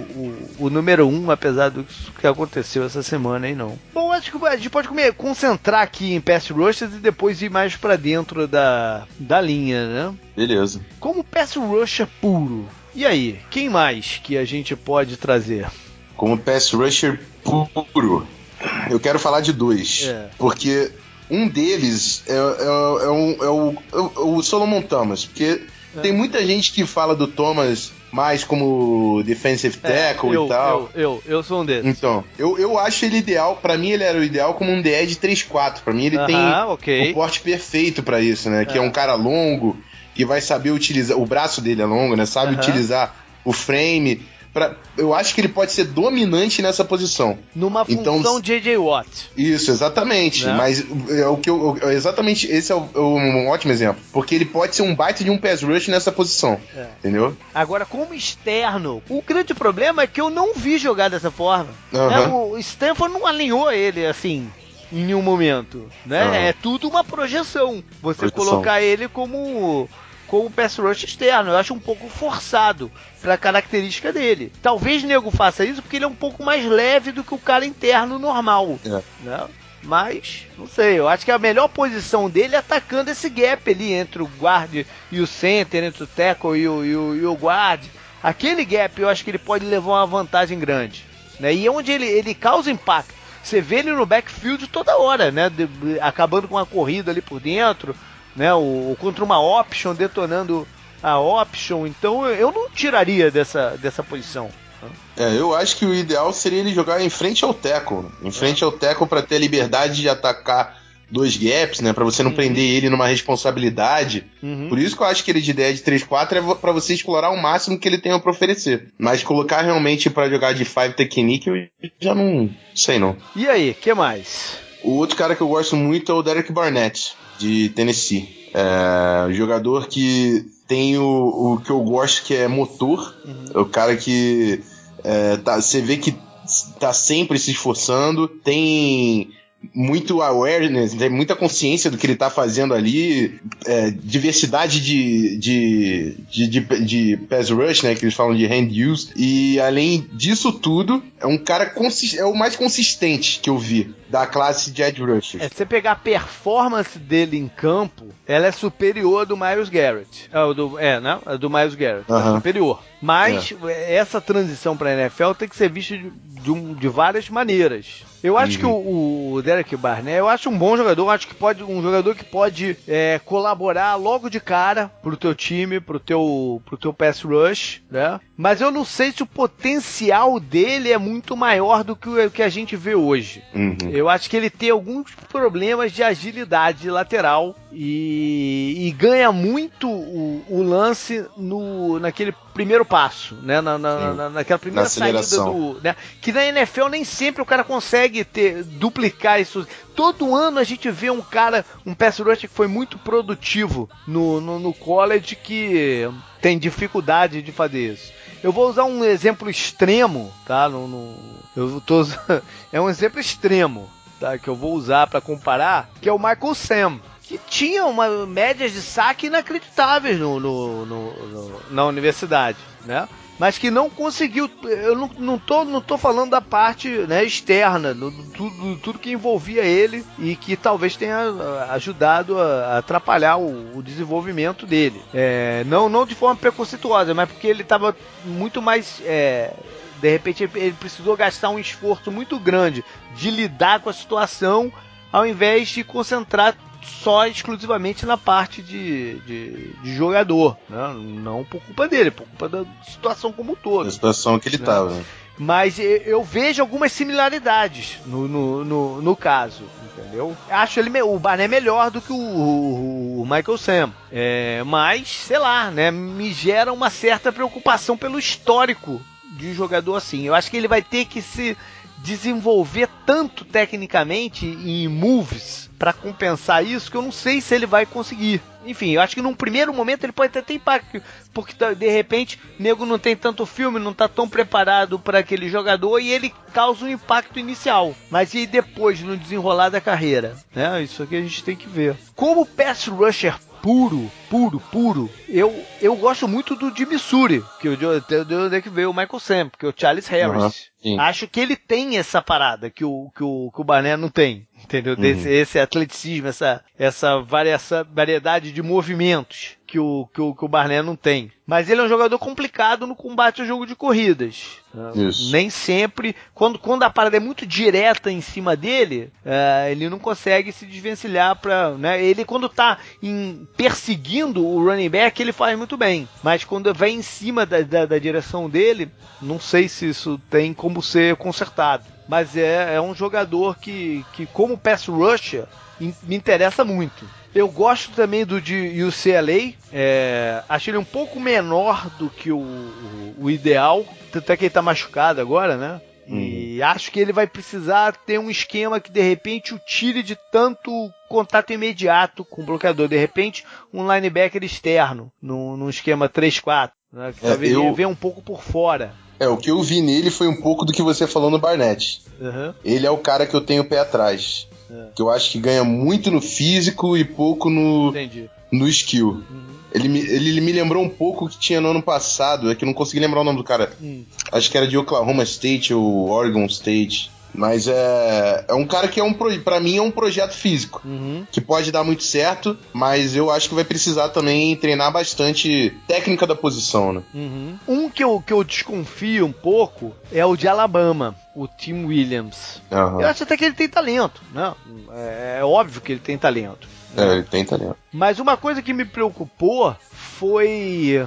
o, o, número um, apesar do que aconteceu essa semana aí, não. Bom, acho que a gente pode comer, concentrar aqui em pass rushers e depois ir mais para dentro da, da linha, né? Beleza. Como pass rusher puro, e aí, quem mais que a gente pode trazer? Como pass rusher puro, eu quero falar de dois. É. Porque um deles é, é, é, um, é o, é o Solomon Thomas. Porque é. tem muita gente que fala do Thomas mais como defensive é, tackle eu, e tal. Eu, eu, eu sou um desses. Então, eu, eu acho ele ideal, para mim ele era o ideal como um DE de 3-4. Pra mim ele uh -huh, tem okay. o porte perfeito para isso, né? Que é um cara longo, que vai saber utilizar. O braço dele é longo, né? Sabe uhum. utilizar o frame. Pra, eu acho que ele pode ser dominante nessa posição. Numa então, função J.J. Watt. Isso, exatamente. Né? Mas é o que eu, exatamente esse é, o, é um ótimo exemplo. Porque ele pode ser um baita de um pass rush nessa posição. É. Entendeu? Agora, como externo, o grande problema é que eu não vi jogar dessa forma. Uhum. Né? O Stanford não alinhou ele assim em nenhum momento, né? Uhum. É tudo uma projeção. Você projeção. colocar ele como como pass rush externo. Eu acho um pouco forçado para a característica dele. Talvez nego faça isso porque ele é um pouco mais leve do que o cara interno normal. É. Né? Mas, não sei, eu acho que a melhor posição dele é atacando esse gap ali entre o guard e o center, entre o tackle e o, e o, e o guard. Aquele gap eu acho que ele pode levar uma vantagem grande. Né? E é onde ele, ele causa impacto. Você vê ele no backfield toda hora, né? De, acabando com uma corrida ali por dentro, né? O, contra uma option, detonando a option. Então eu não tiraria dessa, dessa posição. É, eu acho que o ideal seria ele jogar em frente ao teco, em frente ao teco para ter a liberdade de atacar dois gaps, né, para você não uhum. prender ele numa responsabilidade. Uhum. Por isso que eu acho que ele de ideia de 3-4 é para você explorar o máximo que ele tem para oferecer. Mas colocar realmente para jogar de 5 technique eu já não sei não. E aí, que mais? O outro cara que eu gosto muito é o Derek Barnett de Tennessee. É, jogador que tem o, o que eu gosto que é motor. Uhum. É o cara que é, tá, você vê que tá sempre se esforçando, tem muito awareness, tem muita consciência do que ele está fazendo ali, é, diversidade de, de, de, de, de pass rush, né, que eles falam de hand use, e além disso tudo, é um cara é o mais consistente que eu vi da classe de edge rush. É, se você pegar a performance dele em campo, ela é superior à do Miles Garrett. É, do, é né? A do Miles Garrett. Uh -huh. É superior. Mas é. essa transição para NFL tem que ser vista de, de, de várias maneiras. Eu acho uhum. que o, o, Derek Barnett, eu acho um bom jogador, acho que pode um jogador que pode é, colaborar logo de cara pro teu time, pro teu, pro teu pass rush, né? Mas eu não sei se o potencial dele é muito maior do que o que a gente vê hoje. Uhum. Eu acho que ele tem alguns problemas de agilidade lateral e, e ganha muito o, o, lance no, naquele primeiro passo, né? Na, na, na naquela primeira na saída do. Né? Que na NFL nem sempre o cara consegue ter, duplicar isso. Todo ano a gente vê um cara, um pass rush que foi muito produtivo no, no, no college que tem dificuldade de fazer isso. Eu vou usar um exemplo extremo, tá? No, no eu tô, é um exemplo extremo, tá? Que eu vou usar para comparar, que é o Michael Sam que tinha uma médias de saque inacreditáveis no, no, no, no, na universidade, né? Mas que não conseguiu. Eu não, não, tô, não tô falando da parte né, externa, do, tudo, tudo que envolvia ele e que talvez tenha ah, ajudado a, atrapalhar o, o desenvolvimento dele. É, não, não de forma preconceituosa, mas porque ele estava muito mais. É, de repente ele precisou gastar um esforço muito grande de lidar com a situação ao invés de concentrar só exclusivamente na parte de, de, de jogador, né? não por culpa dele, por culpa da situação como um todo. A situação que ele estava. Né? Mas eu vejo algumas similaridades no, no, no, no, caso, entendeu? Acho ele o Barné melhor do que o, o, o Michael Sam. É, mas, sei lá, né? Me gera uma certa preocupação pelo histórico de um jogador assim. Eu acho que ele vai ter que se desenvolver tanto tecnicamente em moves para compensar isso que eu não sei se ele vai conseguir. Enfim, eu acho que num primeiro momento ele pode até ter impacto, porque de repente o nego não tem tanto filme, não tá tão preparado para aquele jogador e ele causa um impacto inicial. Mas e depois no desenrolar da carreira, né? Isso aqui a gente tem que ver. Como pass rusher puro, puro, puro. Eu, eu gosto muito do de Missouri, que o de onde é que veio o Michael Sam, que é o Charles Harris. Uhum, Acho que ele tem essa parada que o, que o, que o Barnett não tem. Entendeu? Uhum. Desse, esse atleticismo, essa, essa variedade de movimentos que o, que o, que o Barnett não tem. Mas ele é um jogador complicado no combate ao jogo de corridas. Isso. Nem sempre. Quando, quando a parada é muito direta em cima dele, uh, ele não consegue se desvencilhar para. Né? Ele, quando tá em, perseguindo o running back, ele faz muito bem. Mas quando vem em cima da, da, da direção dele, não sei se isso tem como ser consertado. Mas é, é um jogador que, que como pass rusher, me interessa muito. Eu gosto também do de UCLA. É, achei ele um pouco menor do que o, o, o ideal. Tanto é que ele tá machucado agora, né? E uhum. acho que ele vai precisar ter um esquema que de repente o tire de tanto contato imediato com o bloqueador. De repente, um linebacker externo, num, num esquema 3-4. Né? Que é, talvez eu... venha um pouco por fora. É, o que eu vi nele foi um pouco do que você falou no Barnett. Uhum. Ele é o cara que eu tenho pé atrás. É. Que eu acho que ganha muito no físico e pouco no, no skill. Uhum. Ele, me, ele me lembrou um pouco o que tinha no ano passado, é que eu não consegui lembrar o nome do cara. Hum. Acho que era de Oklahoma State ou Oregon State. Mas é, é um cara que é um para mim é um projeto físico uhum. que pode dar muito certo, mas eu acho que vai precisar também treinar bastante técnica da posição, né? Uhum. Um que eu, que eu desconfio um pouco é o de Alabama o Tim Williams. Uhum. Eu acho até que ele tem talento, né? É, é óbvio que ele tem talento. É, ele tem talento. Mas uma coisa que me preocupou foi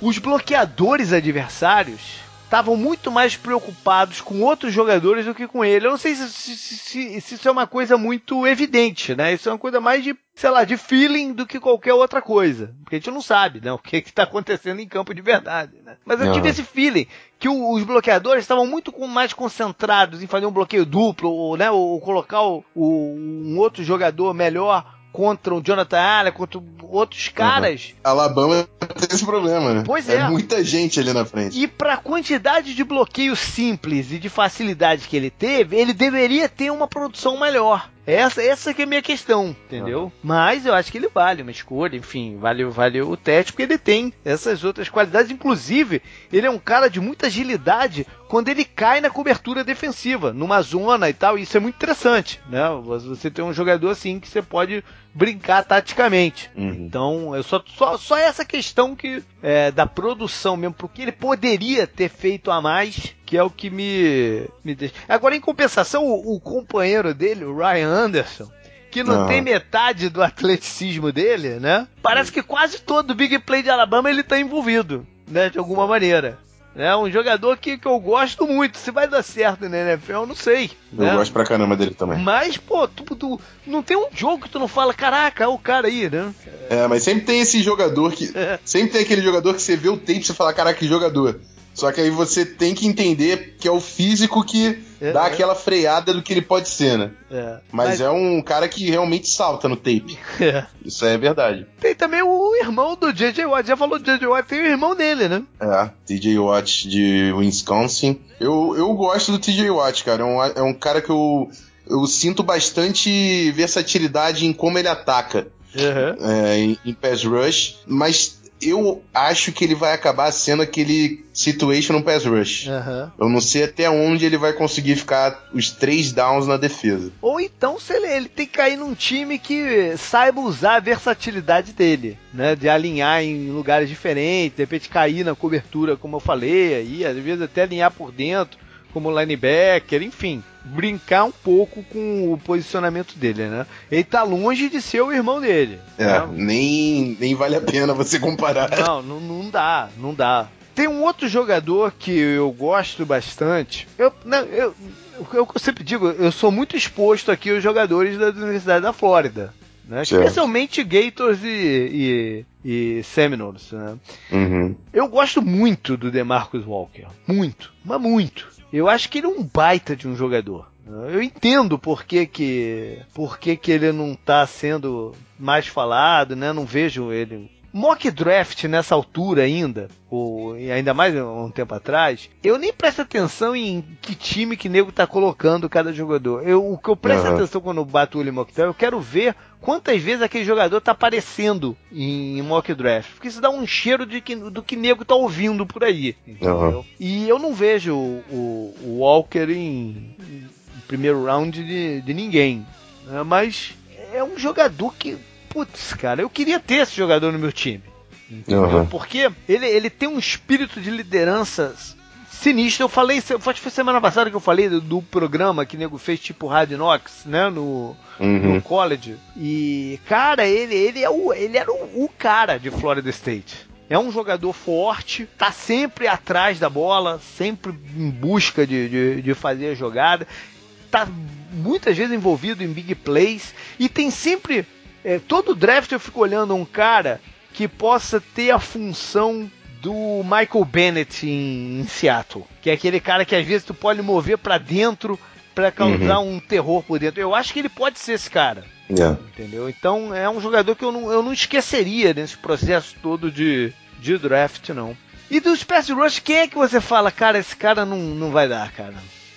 os bloqueadores adversários estavam muito mais preocupados com outros jogadores do que com ele. Eu não sei se, se, se, se, isso é uma coisa muito evidente, né? Isso é uma coisa mais de, sei lá, de feeling do que qualquer outra coisa. Porque a gente não sabe, né? O que está acontecendo em campo de verdade, né? Mas eu tive esse feeling que o, os bloqueadores estavam muito mais concentrados em fazer um bloqueio duplo, ou, né? Ou colocar o, o, um outro jogador melhor contra o Jonathan Allen, contra outros caras. Uhum. Alabama tem esse problema, né? Pois é. é. muita gente ali na frente. E pra quantidade de bloqueios simples e de facilidade que ele teve, ele deveria ter uma produção melhor. Essa, essa que é a minha questão, entendeu? Mas eu acho que ele vale uma escolha, enfim, vale, vale o teste, porque ele tem essas outras qualidades. Inclusive, ele é um cara de muita agilidade quando ele cai na cobertura defensiva, numa zona e tal. E isso é muito interessante, né? Você tem um jogador assim que você pode brincar taticamente. Uhum. Então, eu só, só, só essa questão que é, da produção mesmo, porque ele poderia ter feito a mais que é o que me, me deixa. Agora, em compensação, o, o companheiro dele, o Ryan Anderson, que não, tem metade do atleticismo dele, né? Parece que quase todo big play de Alabama ele tá envolvido, né? De alguma maneira. É um jogador que, que eu gosto muito. Se vai dar certo na NFL, eu não sei. Eu né? gosto pra caramba dele também. Mas, pô, tu, tu, não tem um jogo que tu não fala, caraca, é o cara aí, né? É, mas sempre tem esse jogador que. É. Sempre tem aquele jogador que você vê o tape e você fala, caraca, que jogador. Só que aí você tem que entender que é o físico que é, dá é. aquela freada do que ele pode ser, né? É. Mas, Mas, é um cara que realmente salta no tape. É. Isso é verdade. Tem também o irmão do J.J. Watt. Já falou do J.J. Watt, tem o irmão dele, né? É, T.J. Watt de Wisconsin. Eu, eu gosto do T.J. Watt, cara. É um, é um cara que eu, eu sinto bastante versatilidade em como ele ataca. Uhum. É, em, em pass rush, mas eu acho que ele vai acabar sendo aquele situation pass rush. Uhum. Eu não sei até onde ele vai conseguir ficar os três downs na defesa. Ou então se ele, ele tem que cair num time que saiba usar a versatilidade dele, né? De alinhar em lugares diferentes, de repente cair na cobertura, como eu falei, aí às vezes até alinhar por dentro como linebacker, enfim, brincar um pouco com o posicionamento dele, né? Ele tá longe de ser o irmão dele. É, né? nem, nem vale a pena você comparar. Não, não, não dá, não dá. Tem um outro jogador que eu gosto bastante. Eu, não, eu, eu, eu sempre digo, eu sou muito exposto aqui aos jogadores da Universidade da Flórida. né? especialmente Gators e, e, e Seminoles. Né? Uhum. Eu gosto muito do DeMarcus Walker, muito, mas muito. Eu acho que ele é um baita de um jogador. Eu entendo por que, que, por que, que ele não está sendo mais falado, né? Não vejo ele mock draft nessa altura ainda, ou ainda mais um tempo atrás, eu nem presto atenção em que time que nego tá colocando cada jogador. Eu, o que eu presto uhum. atenção quando bato o olho em mock draft, eu quero ver quantas vezes aquele jogador tá aparecendo em, mock draft. Porque isso dá um cheiro de que, do que nego tá ouvindo por aí. Uhum. E eu não vejo o, o Walker em, em, primeiro round de, de ninguém. Mas é um jogador que putz, cara, eu queria ter esse jogador no meu time. Uhum. Porque ele, ele tem um espírito de liderança sinistro. Eu falei, foi semana passada que eu falei do, do programa que o nego fez tipo Hard Knocks, né, no, uhum. no college. E, cara, ele, ele, é o, ele era o, o cara de Florida State. É um jogador forte, tá sempre atrás da bola, sempre em busca de, de, de, fazer a jogada, tá muitas vezes envolvido em big plays e tem sempre é, todo draft eu fico olhando um cara que possa ter a função do Michael Bennett em, em Seattle, que é aquele cara que às vezes tu pode mover para dentro para causar uhum. um terror por dentro. Eu acho que ele pode ser esse cara. Yeah. Entendeu? Então é um jogador que eu não, eu não esqueceria nesse processo todo de, de draft, não. E dos pass rush, quem é que você fala, cara, esse cara não, não vai dar, cara?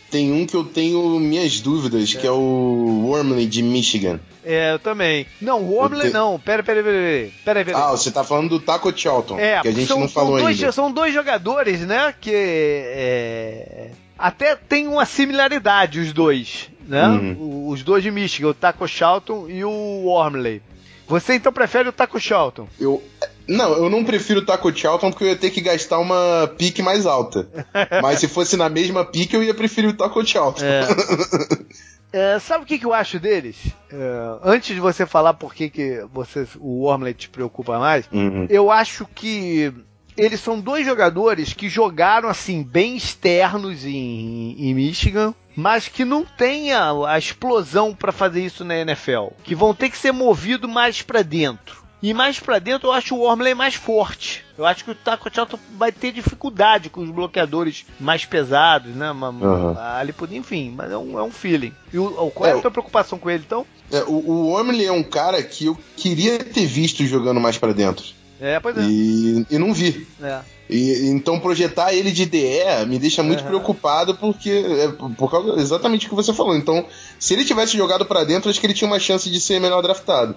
Tem um que eu tenho minhas dúvidas, é. que é o Wormley de Michigan. É, eu também. Não, Wormley te... não. Pera, pera, pera, pera, pera. Ah, você tá falando do Taco Charlton, é, que a gente são, não falou dois, ainda. São dois jogadores, né, que é, até tem uma similaridade os dois, né? Uhum. Os dois de Michigan, o Taco Charlton e o Wormley. Você então prefere o Taco Charlton? Eu não, eu não prefiro o Taco Charlton porque eu ia ter que gastar uma pique mais alta. Mas se fosse na mesma pique, eu ia preferir o Taco Charlton. É. É, sabe o que, que, eu acho deles? É, antes de você falar por que, que você, o Wormley te preocupa mais, uhum. eu acho que eles são dois jogadores que jogaram assim bem externos em, em Michigan, mas que não tem a, a explosão para fazer isso na NFL, que vão ter que ser movidos mais para dentro. E mais para dentro eu acho o Wormley mais forte. Eu acho que o Taco Charlton vai ter dificuldade com os bloqueadores mais pesados, né? Uhum. Ali enfim, mas é um, é um feeling. E o, qual é, é a tua preocupação com ele então? É, o, o Wormley é um cara que eu queria ter visto jogando mais para dentro. É, pois é. E, e não vi. É. E, então projetar ele de DE me deixa muito uhum. preocupado porque é por causa exatamente o que você falou. Então, se ele tivesse jogado para dentro, acho que ele tinha uma chance de ser melhor draftado.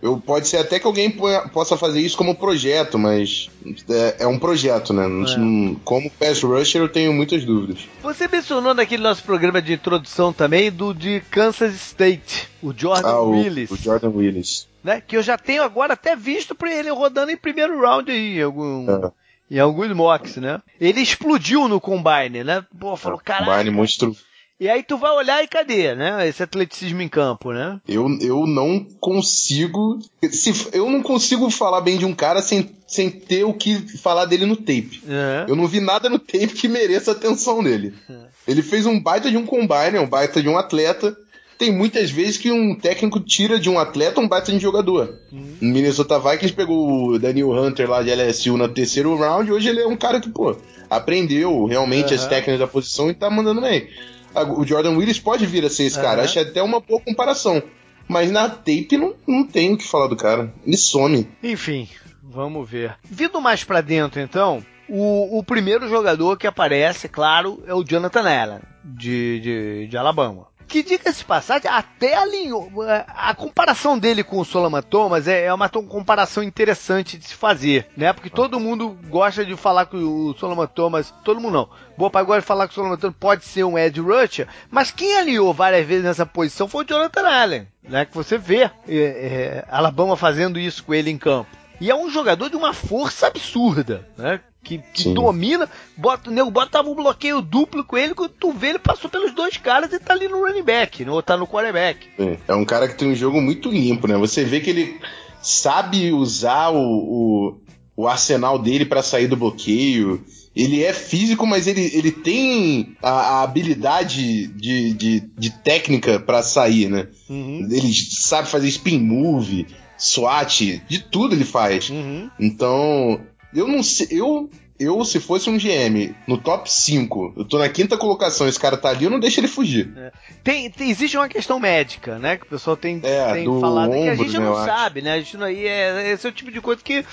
Eu, pode ser até que alguém possa fazer isso como projeto, mas é, é um projeto, né? É. como pass rusher, eu tenho muitas dúvidas. Você mencionou naquele nosso programa de introdução também do de Kansas State, o Jordan ah, o, Willis. O Jordan Willis. Né? Que eu já tenho agora até visto para ele rodando em primeiro round aí, algum. É. Em alguns mocks, né? Ele explodiu no Combine, né? Pô, falou, caralho. Combine monstro e aí tu vai olhar e cadê, né? Esse atleticismo em campo, né? Eu, eu não consigo. Se, eu não consigo falar bem de um cara sem, sem ter o que falar dele no tape. É. Eu não vi nada no tape que mereça a atenção dele. É. Ele fez um baita de um combine, um baita de um atleta. Tem muitas vezes que um técnico tira de um atleta um baita de jogador. Uhum. Minnesota Vikings pegou o Daniel Hunter lá de LSU no terceiro round. Hoje ele é um cara que, pô, aprendeu realmente uhum. as técnicas da posição e tá mandando bem o Jordan Willis pode vir a ser esse uhum. cara. Acho até uma boa comparação. Mas na tape não, não tem o que falar do cara. Ele some. Enfim, vamos ver. Vindo mais para dentro, então, o, o, primeiro jogador que aparece, claro, é o Jonathan Allen, de, de, de Alabama que diga-se passagem, até alinhou. A comparação dele com o Solomon Thomas é, é uma comparação interessante de se fazer, né? Porque todo mundo gosta de falar que o Solomon Thomas, todo mundo não. Boa pai gosta de falar que o Solomon Thomas pode ser um edge rusher, mas quem alinhou várias vezes nessa posição foi o Jonathan Allen, né? Que você vê é, é, Alabama fazendo isso com ele em campo. E é um jogador de uma força absurda, né? que, que domina, bota, o nego botava um bloqueio duplo com ele, quando tu vê, ele passou pelos dois caras e tá ali no running back, não tá no quarterback. É, é um cara que tem um jogo muito limpo, né? Você vê que ele sabe usar o, o, o arsenal dele para sair do bloqueio. ele é físico, mas ele, ele tem a, a habilidade de, de, de técnica para sair, né? Uhum. Ele sabe fazer spin move, SWAT, de tudo ele faz. Uhum. Então, eu não sei. Eu eu, se fosse um GM no top 5, eu tô na quinta colocação, esse cara tá ali, eu não deixo ele fugir. É. Tem, tem, existe uma questão médica, né? Que o pessoal tem, é, tem falado ombro, que a gente né, não sabe, né? A gente não, é, esse é o tipo de coisa que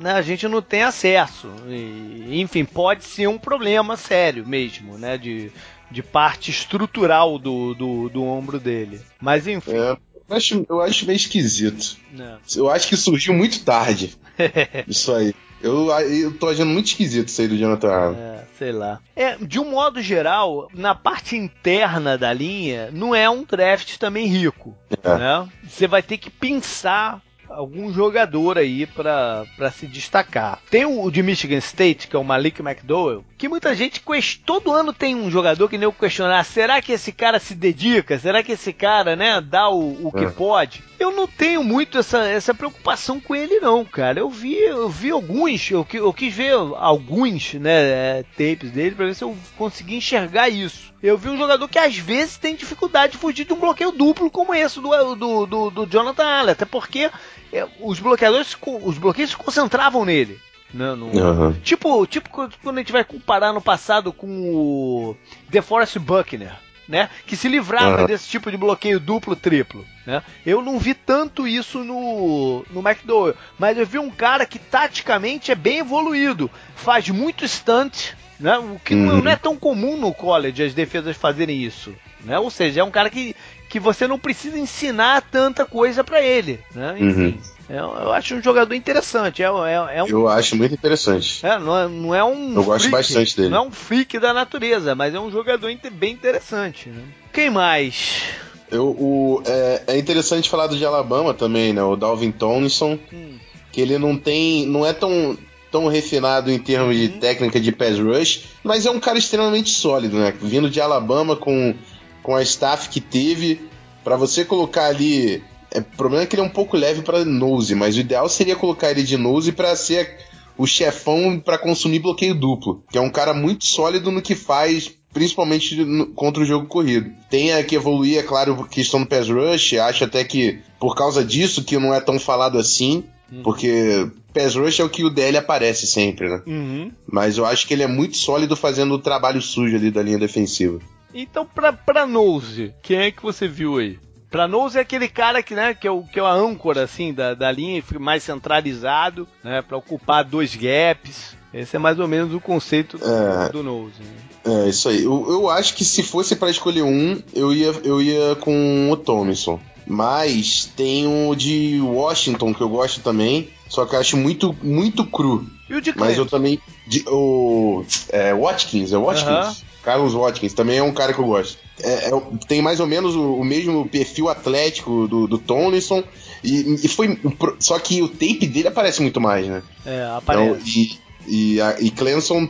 né, a gente não tem acesso. E, enfim, pode ser um problema sério mesmo, né? De, de parte estrutural do, do, do ombro dele. Mas enfim. É. Eu acho, eu acho meio esquisito. Não. Eu acho que surgiu muito tarde. isso aí. Eu, eu tô achando muito esquisito isso aí do Jonathan Arnold. É, sei lá. É, de um modo geral, na parte interna da linha, não é um draft também rico. É. Né? Você vai ter que pensar algum jogador aí para se destacar. Tem o de Michigan State, que é o Malik McDowell, que muita gente todo ano tem um jogador que nem eu questionar, será que esse cara se dedica? Será que esse cara, né, dá o, o que é. pode? Eu não tenho muito essa, essa preocupação com ele não, cara. Eu vi, eu vi alguns, eu, eu quis ver alguns, né, tapes dele para ver se eu consegui enxergar isso. Eu vi um jogador que às vezes tem dificuldade de fugir de um bloqueio duplo como esse do, do, do, do Jonathan Allen, até porque é, os bloqueadores, os bloqueios se concentravam nele. Né, no, uhum. Tipo, tipo quando a gente vai comparar no passado com o DeForest Buckner, né? Que se livrava uhum. desse tipo de bloqueio duplo, triplo, né? Eu não vi tanto isso no, no McDowell, mas eu vi um cara que taticamente é bem evoluído, faz muito stunt, né? O que uhum. não é tão comum no college as defesas fazerem isso, né? Ou seja, é um cara que que você não precisa ensinar tanta coisa para ele, né? Enfim. Uhum. É, eu acho um jogador interessante. É, é, é um, eu acho muito interessante. É, não, é, não é um. Eu freak, gosto bastante dele. Não é um freak da natureza, mas é um jogador bem interessante. Né? Quem mais? Eu, o, é, é, interessante falar do de Alabama também, né? O Dalvin Tomlinson. Hum. Que ele não tem. não é tão tão refinado em termos de uhum. técnica de pass rush, mas é um cara extremamente sólido, né? Vindo de Alabama com com a staff que teve, para você colocar ali. É, o problema é que ele é um pouco leve para nose, mas o ideal seria colocar ele de nose para ser o chefão para consumir bloqueio duplo, que é um cara muito sólido no que faz, principalmente contra o jogo corrido. Tem que evoluir, é claro, questão do pass rush, acho até que por causa disso que não é tão falado assim, uhum. porque pass rush é o que o DL aparece sempre, né? Uhum. Mas eu acho que ele é muito sólido fazendo o trabalho sujo ali da linha defensiva. Então, pra, pra Nose, quem é que você viu aí? Pra Nose é aquele cara que, né, que é, o, que é a âncora, assim, da, da linha, mais centralizado, né, pra ocupar dois gaps. Esse é mais ou menos o conceito do, é, do Nose. Né? É, isso aí. Eu, eu acho que se fosse para escolher um, eu ia, eu ia com o Thompson. Mas tem o de Washington, que eu gosto também, só que eu acho muito, muito cru. E o de Mas eu também. De, o. É, Watkins, é Watkins? Carlos Watkins também é um cara que eu gosto. É, é, tem mais ou menos o, o, mesmo perfil atlético do, do Tomlinson. E, e, foi. Só que o tape dele aparece muito mais, né? É, aparece. Então, e, e, a, e Clemson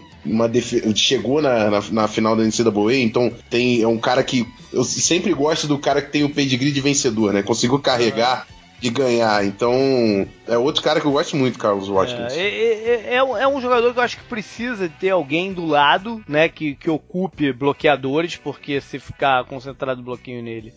chegou na, na, na, final da NCAA, então tem, é um cara que. Eu sempre gosto do cara que tem o pedigree de vencedor, né? Conseguiu carregar de ganhar. Então, é outro cara que eu gosto muito, Carlos Watkins. É, é, é, é, um jogador que eu acho que precisa ter alguém do lado, né, que, que ocupe bloqueadores, porque se ficar concentrado o bloqueio nele,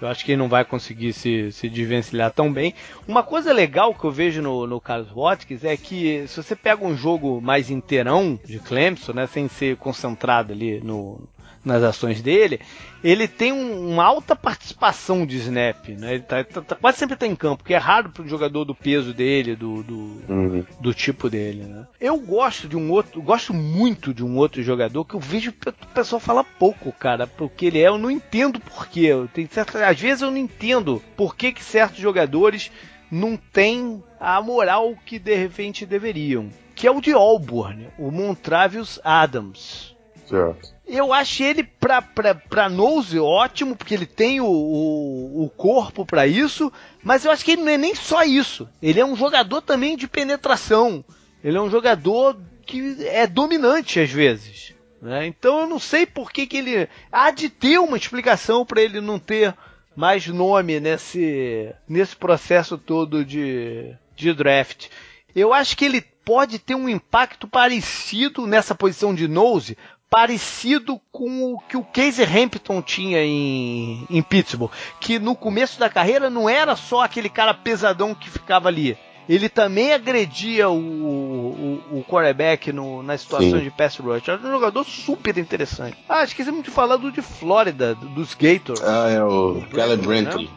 eu acho que ele não vai conseguir se, se desvencilhar tão bem. Uma coisa legal que eu vejo no, no Carlos Watkins é que se você pega um jogo mais inteirão de Clemson, né, sem ser concentrado ali no, nas ações dele, ele tem um, uma alta participação de snap, né? Ele tá, tá, tá quase sempre tá em campo, que é raro para um jogador do peso dele, do, do, uhum. do, tipo dele, né? Eu gosto de um outro, gosto muito de um outro jogador que eu vejo o pessoal falar pouco, cara, porque ele é, eu não entendo porquê. Tem certas, às vezes eu não entendo por que, que certos jogadores não têm a moral que de repente deveriam. Que é o de Auburn, o Montravius Adams. Certo. Eu achei ele pra, pra, pra Nose ótimo, porque ele tem o, o, o corpo para isso, mas eu acho que ele não é nem só isso. Ele é um jogador também de penetração. Ele é um jogador que é dominante às vezes. Né? Então eu não sei por que, que ele. Há de ter uma explicação para ele não ter mais nome nesse, nesse processo todo de, de draft. Eu acho que ele pode ter um impacto parecido nessa posição de nose, parecido com o que o Casey Hampton tinha em, em Pittsburgh, que no começo da carreira não era só aquele cara pesadão que ficava ali. Ele também agredia o, o, o quarterback no, nas situações Sim. de pass rush. É um jogador super interessante. Ah, esquecemos de falar do de Flórida, dos Gators. Ah, é o Caleb Brantley.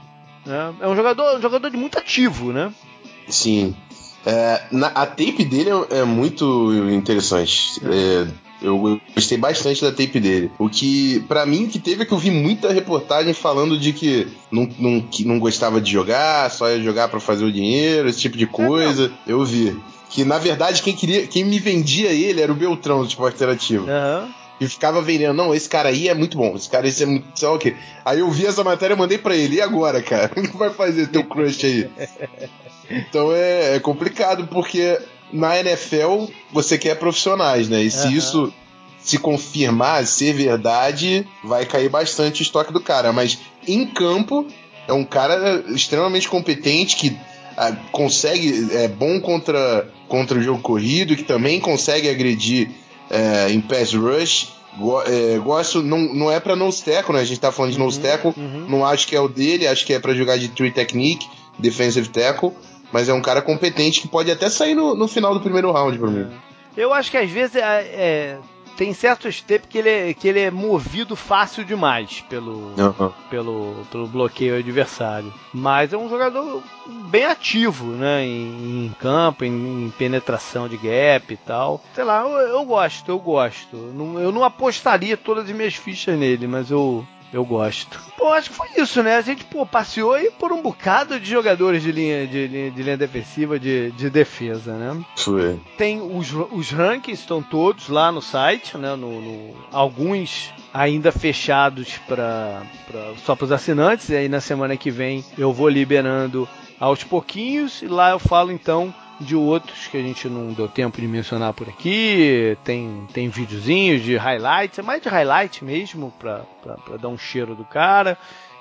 Né? É, é um jogador, um jogador de muito ativo, né? Sim. É, na, a tape dele é, é muito interessante. É, eu gostei bastante da tape dele. O que, para mim, que teve é que eu vi muita reportagem falando de que não, não, que não gostava de jogar, só ia jogar para fazer o dinheiro, esse tipo de coisa. Eu vi. Que na verdade quem queria, quem me vendia ele era o Beltrão do esporte interativo. Uhum. E ficava vendendo, não, esse cara aí é muito bom, esse cara esse é muito. Sei lá o quê. Aí eu vi essa matéria e mandei pra ele, e agora, cara? O que vai fazer teu crush aí? Então é, é complicado, porque na NFL você quer profissionais, né? E se uhum. isso se confirmar, ser verdade, vai cair bastante o estoque do cara. Mas em campo, é um cara extremamente competente que ah, consegue, é bom contra, contra o jogo corrido, que também consegue agredir é, em pass rush. Go, é, gosto, não, não é pra nose tackle, né? A gente tá falando de nose uhum, tackle, uhum. não acho que é o dele, acho que é para jogar de three technique, defensive tackle. Mas é um cara competente que pode até sair no, no final do primeiro round pra mim. Eu acho que às vezes é, é, tem certos tempos que ele, é, que ele é movido fácil demais pelo, uhum. pelo, pelo bloqueio adversário. Mas é um jogador bem ativo, né? Em, em campo, em, em, penetração de gap e tal. Sei lá, eu, eu gosto, eu gosto. Não, eu não apostaria todas as minhas fichas nele, mas eu, eu gosto. Pô, acho que foi isso, né? A gente, pô, passeou aí por um bocado de jogadores de linha, de, linha, de linha defensiva, de, de defesa, né? Foi. Tem os, os rankings, estão todos lá no site, né? No, no alguns ainda fechados para só para os assinantes. E aí na semana que vem eu vou liberando aos pouquinhos. E lá eu falo então de outros que a gente não deu tempo de mencionar por aqui. Tem, tem videozinhos de highlights, é mais de highlight mesmo, para dar um cheiro do cara.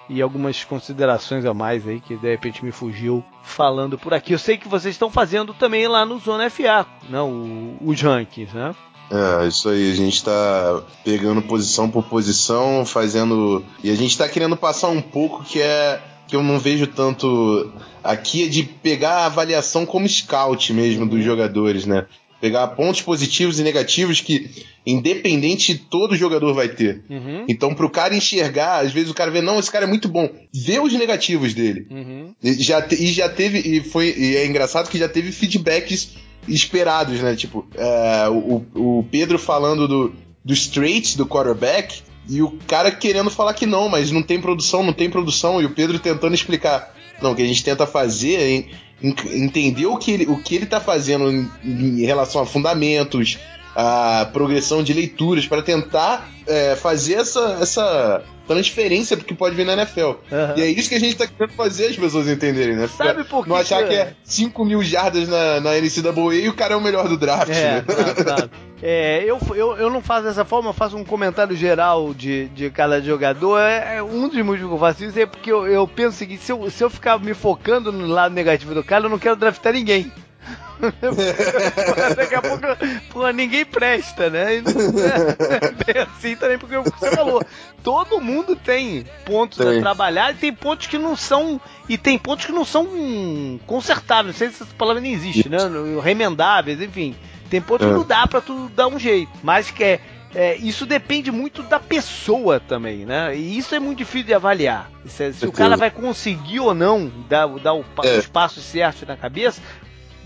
E algumas considerações a mais aí que de repente me fugiu falando por aqui. Eu sei que vocês estão fazendo também lá no Zona FA, não, né, os rankings, né? É, isso aí, a gente tá pegando posição por posição, fazendo. E a gente tá querendo passar um pouco que é que eu não vejo tanto aqui é de pegar a avaliação como scout mesmo dos uhum. jogadores, né? Pegar pontos positivos e negativos que, independente, todo jogador vai ter. Uhum. Então, pro cara enxergar, às vezes o cara vê, não, esse cara é muito bom. Vê os negativos dele. Uhum. E, já te, e já teve, e foi, e é engraçado que já teve feedbacks esperados, né? Tipo, é, o, o Pedro falando do, dos traits do quarterback, e o cara querendo falar que não, mas não tem produção, não tem produção. E o Pedro tentando explicar. Não, o que a gente tenta fazer é entender o que ele, o que ele tá fazendo em, em relação a fundamentos, a progressão de leituras, para tentar é, fazer essa, essa transferência do que pode vir na NFL. Uhum. E é isso que a gente tá querendo fazer as pessoas entenderem, né? Sabe por Não achar que é 5 mil jardas na, na NCAA e o cara é o melhor do draft, é, né? Tá, tá. É, eu, eu, eu não faço dessa forma, eu faço um comentário geral de, de cada jogador. É, é um dos motivos que eu faço isso é porque eu, eu penso o seguinte: se eu, se eu ficar me focando no lado negativo do cara, eu não quero draftar ninguém. Daqui a pouco, pô, ninguém presta, né? É assim também, porque você falou, todo mundo tem pontos tem. a trabalhar e tem pontos que não são. E tem pontos que não são consertáveis. Não sei se essa palavra nem existe, né? Remendáveis, enfim. Tem pontos é. que não dá pra tu dar um jeito. Mas que é, é, isso depende muito da pessoa também, né? E isso é muito difícil de avaliar. Se, se o cara vai conseguir ou não dar, dar o, é. os passos certos na cabeça,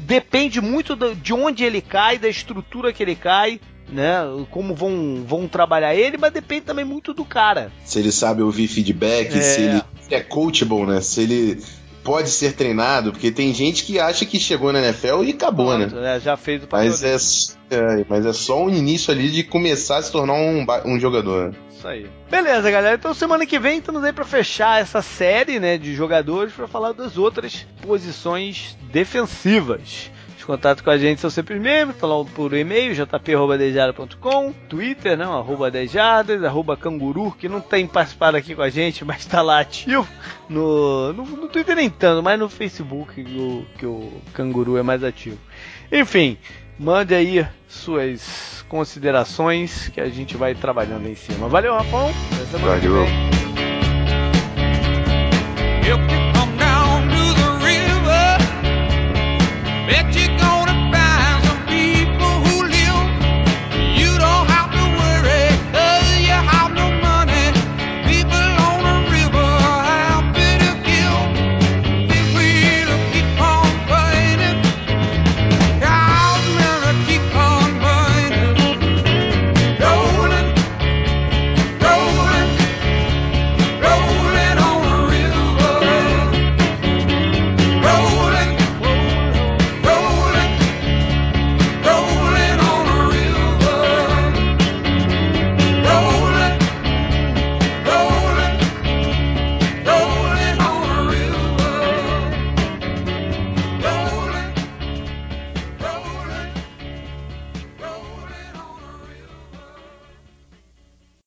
depende muito de onde ele cai, da estrutura que ele cai, né? Como vão, vão trabalhar ele, mas depende também muito do cara. Se ele sabe ouvir feedback, é. se ele é coachable, né? Se ele pode ser treinado, porque tem gente que acha que chegou na NFL e acabou, Pronto, né? Já fez o papel mas é, é, mas é só o início ali de começar a se tornar um, um jogador. Isso aí. Beleza, galera. Então semana que vem estamos aí para fechar essa série, né, de jogadores para falar das outras posições defensivas. Os contatos com a gente são sempre os mesmos, falando por e-mail, jp.dejada.com, Twitter, não, arroba dejadas, arroba canguru, que não tem participado aqui com a gente, mas está lá ativo. No, no, no, Twitter nem tanto, mas no Facebook que o, que o canguru é mais ativo. Enfim, Mande aí suas considerações que a gente vai trabalhando em cima. Valeu, Rafão. Valeu. Eu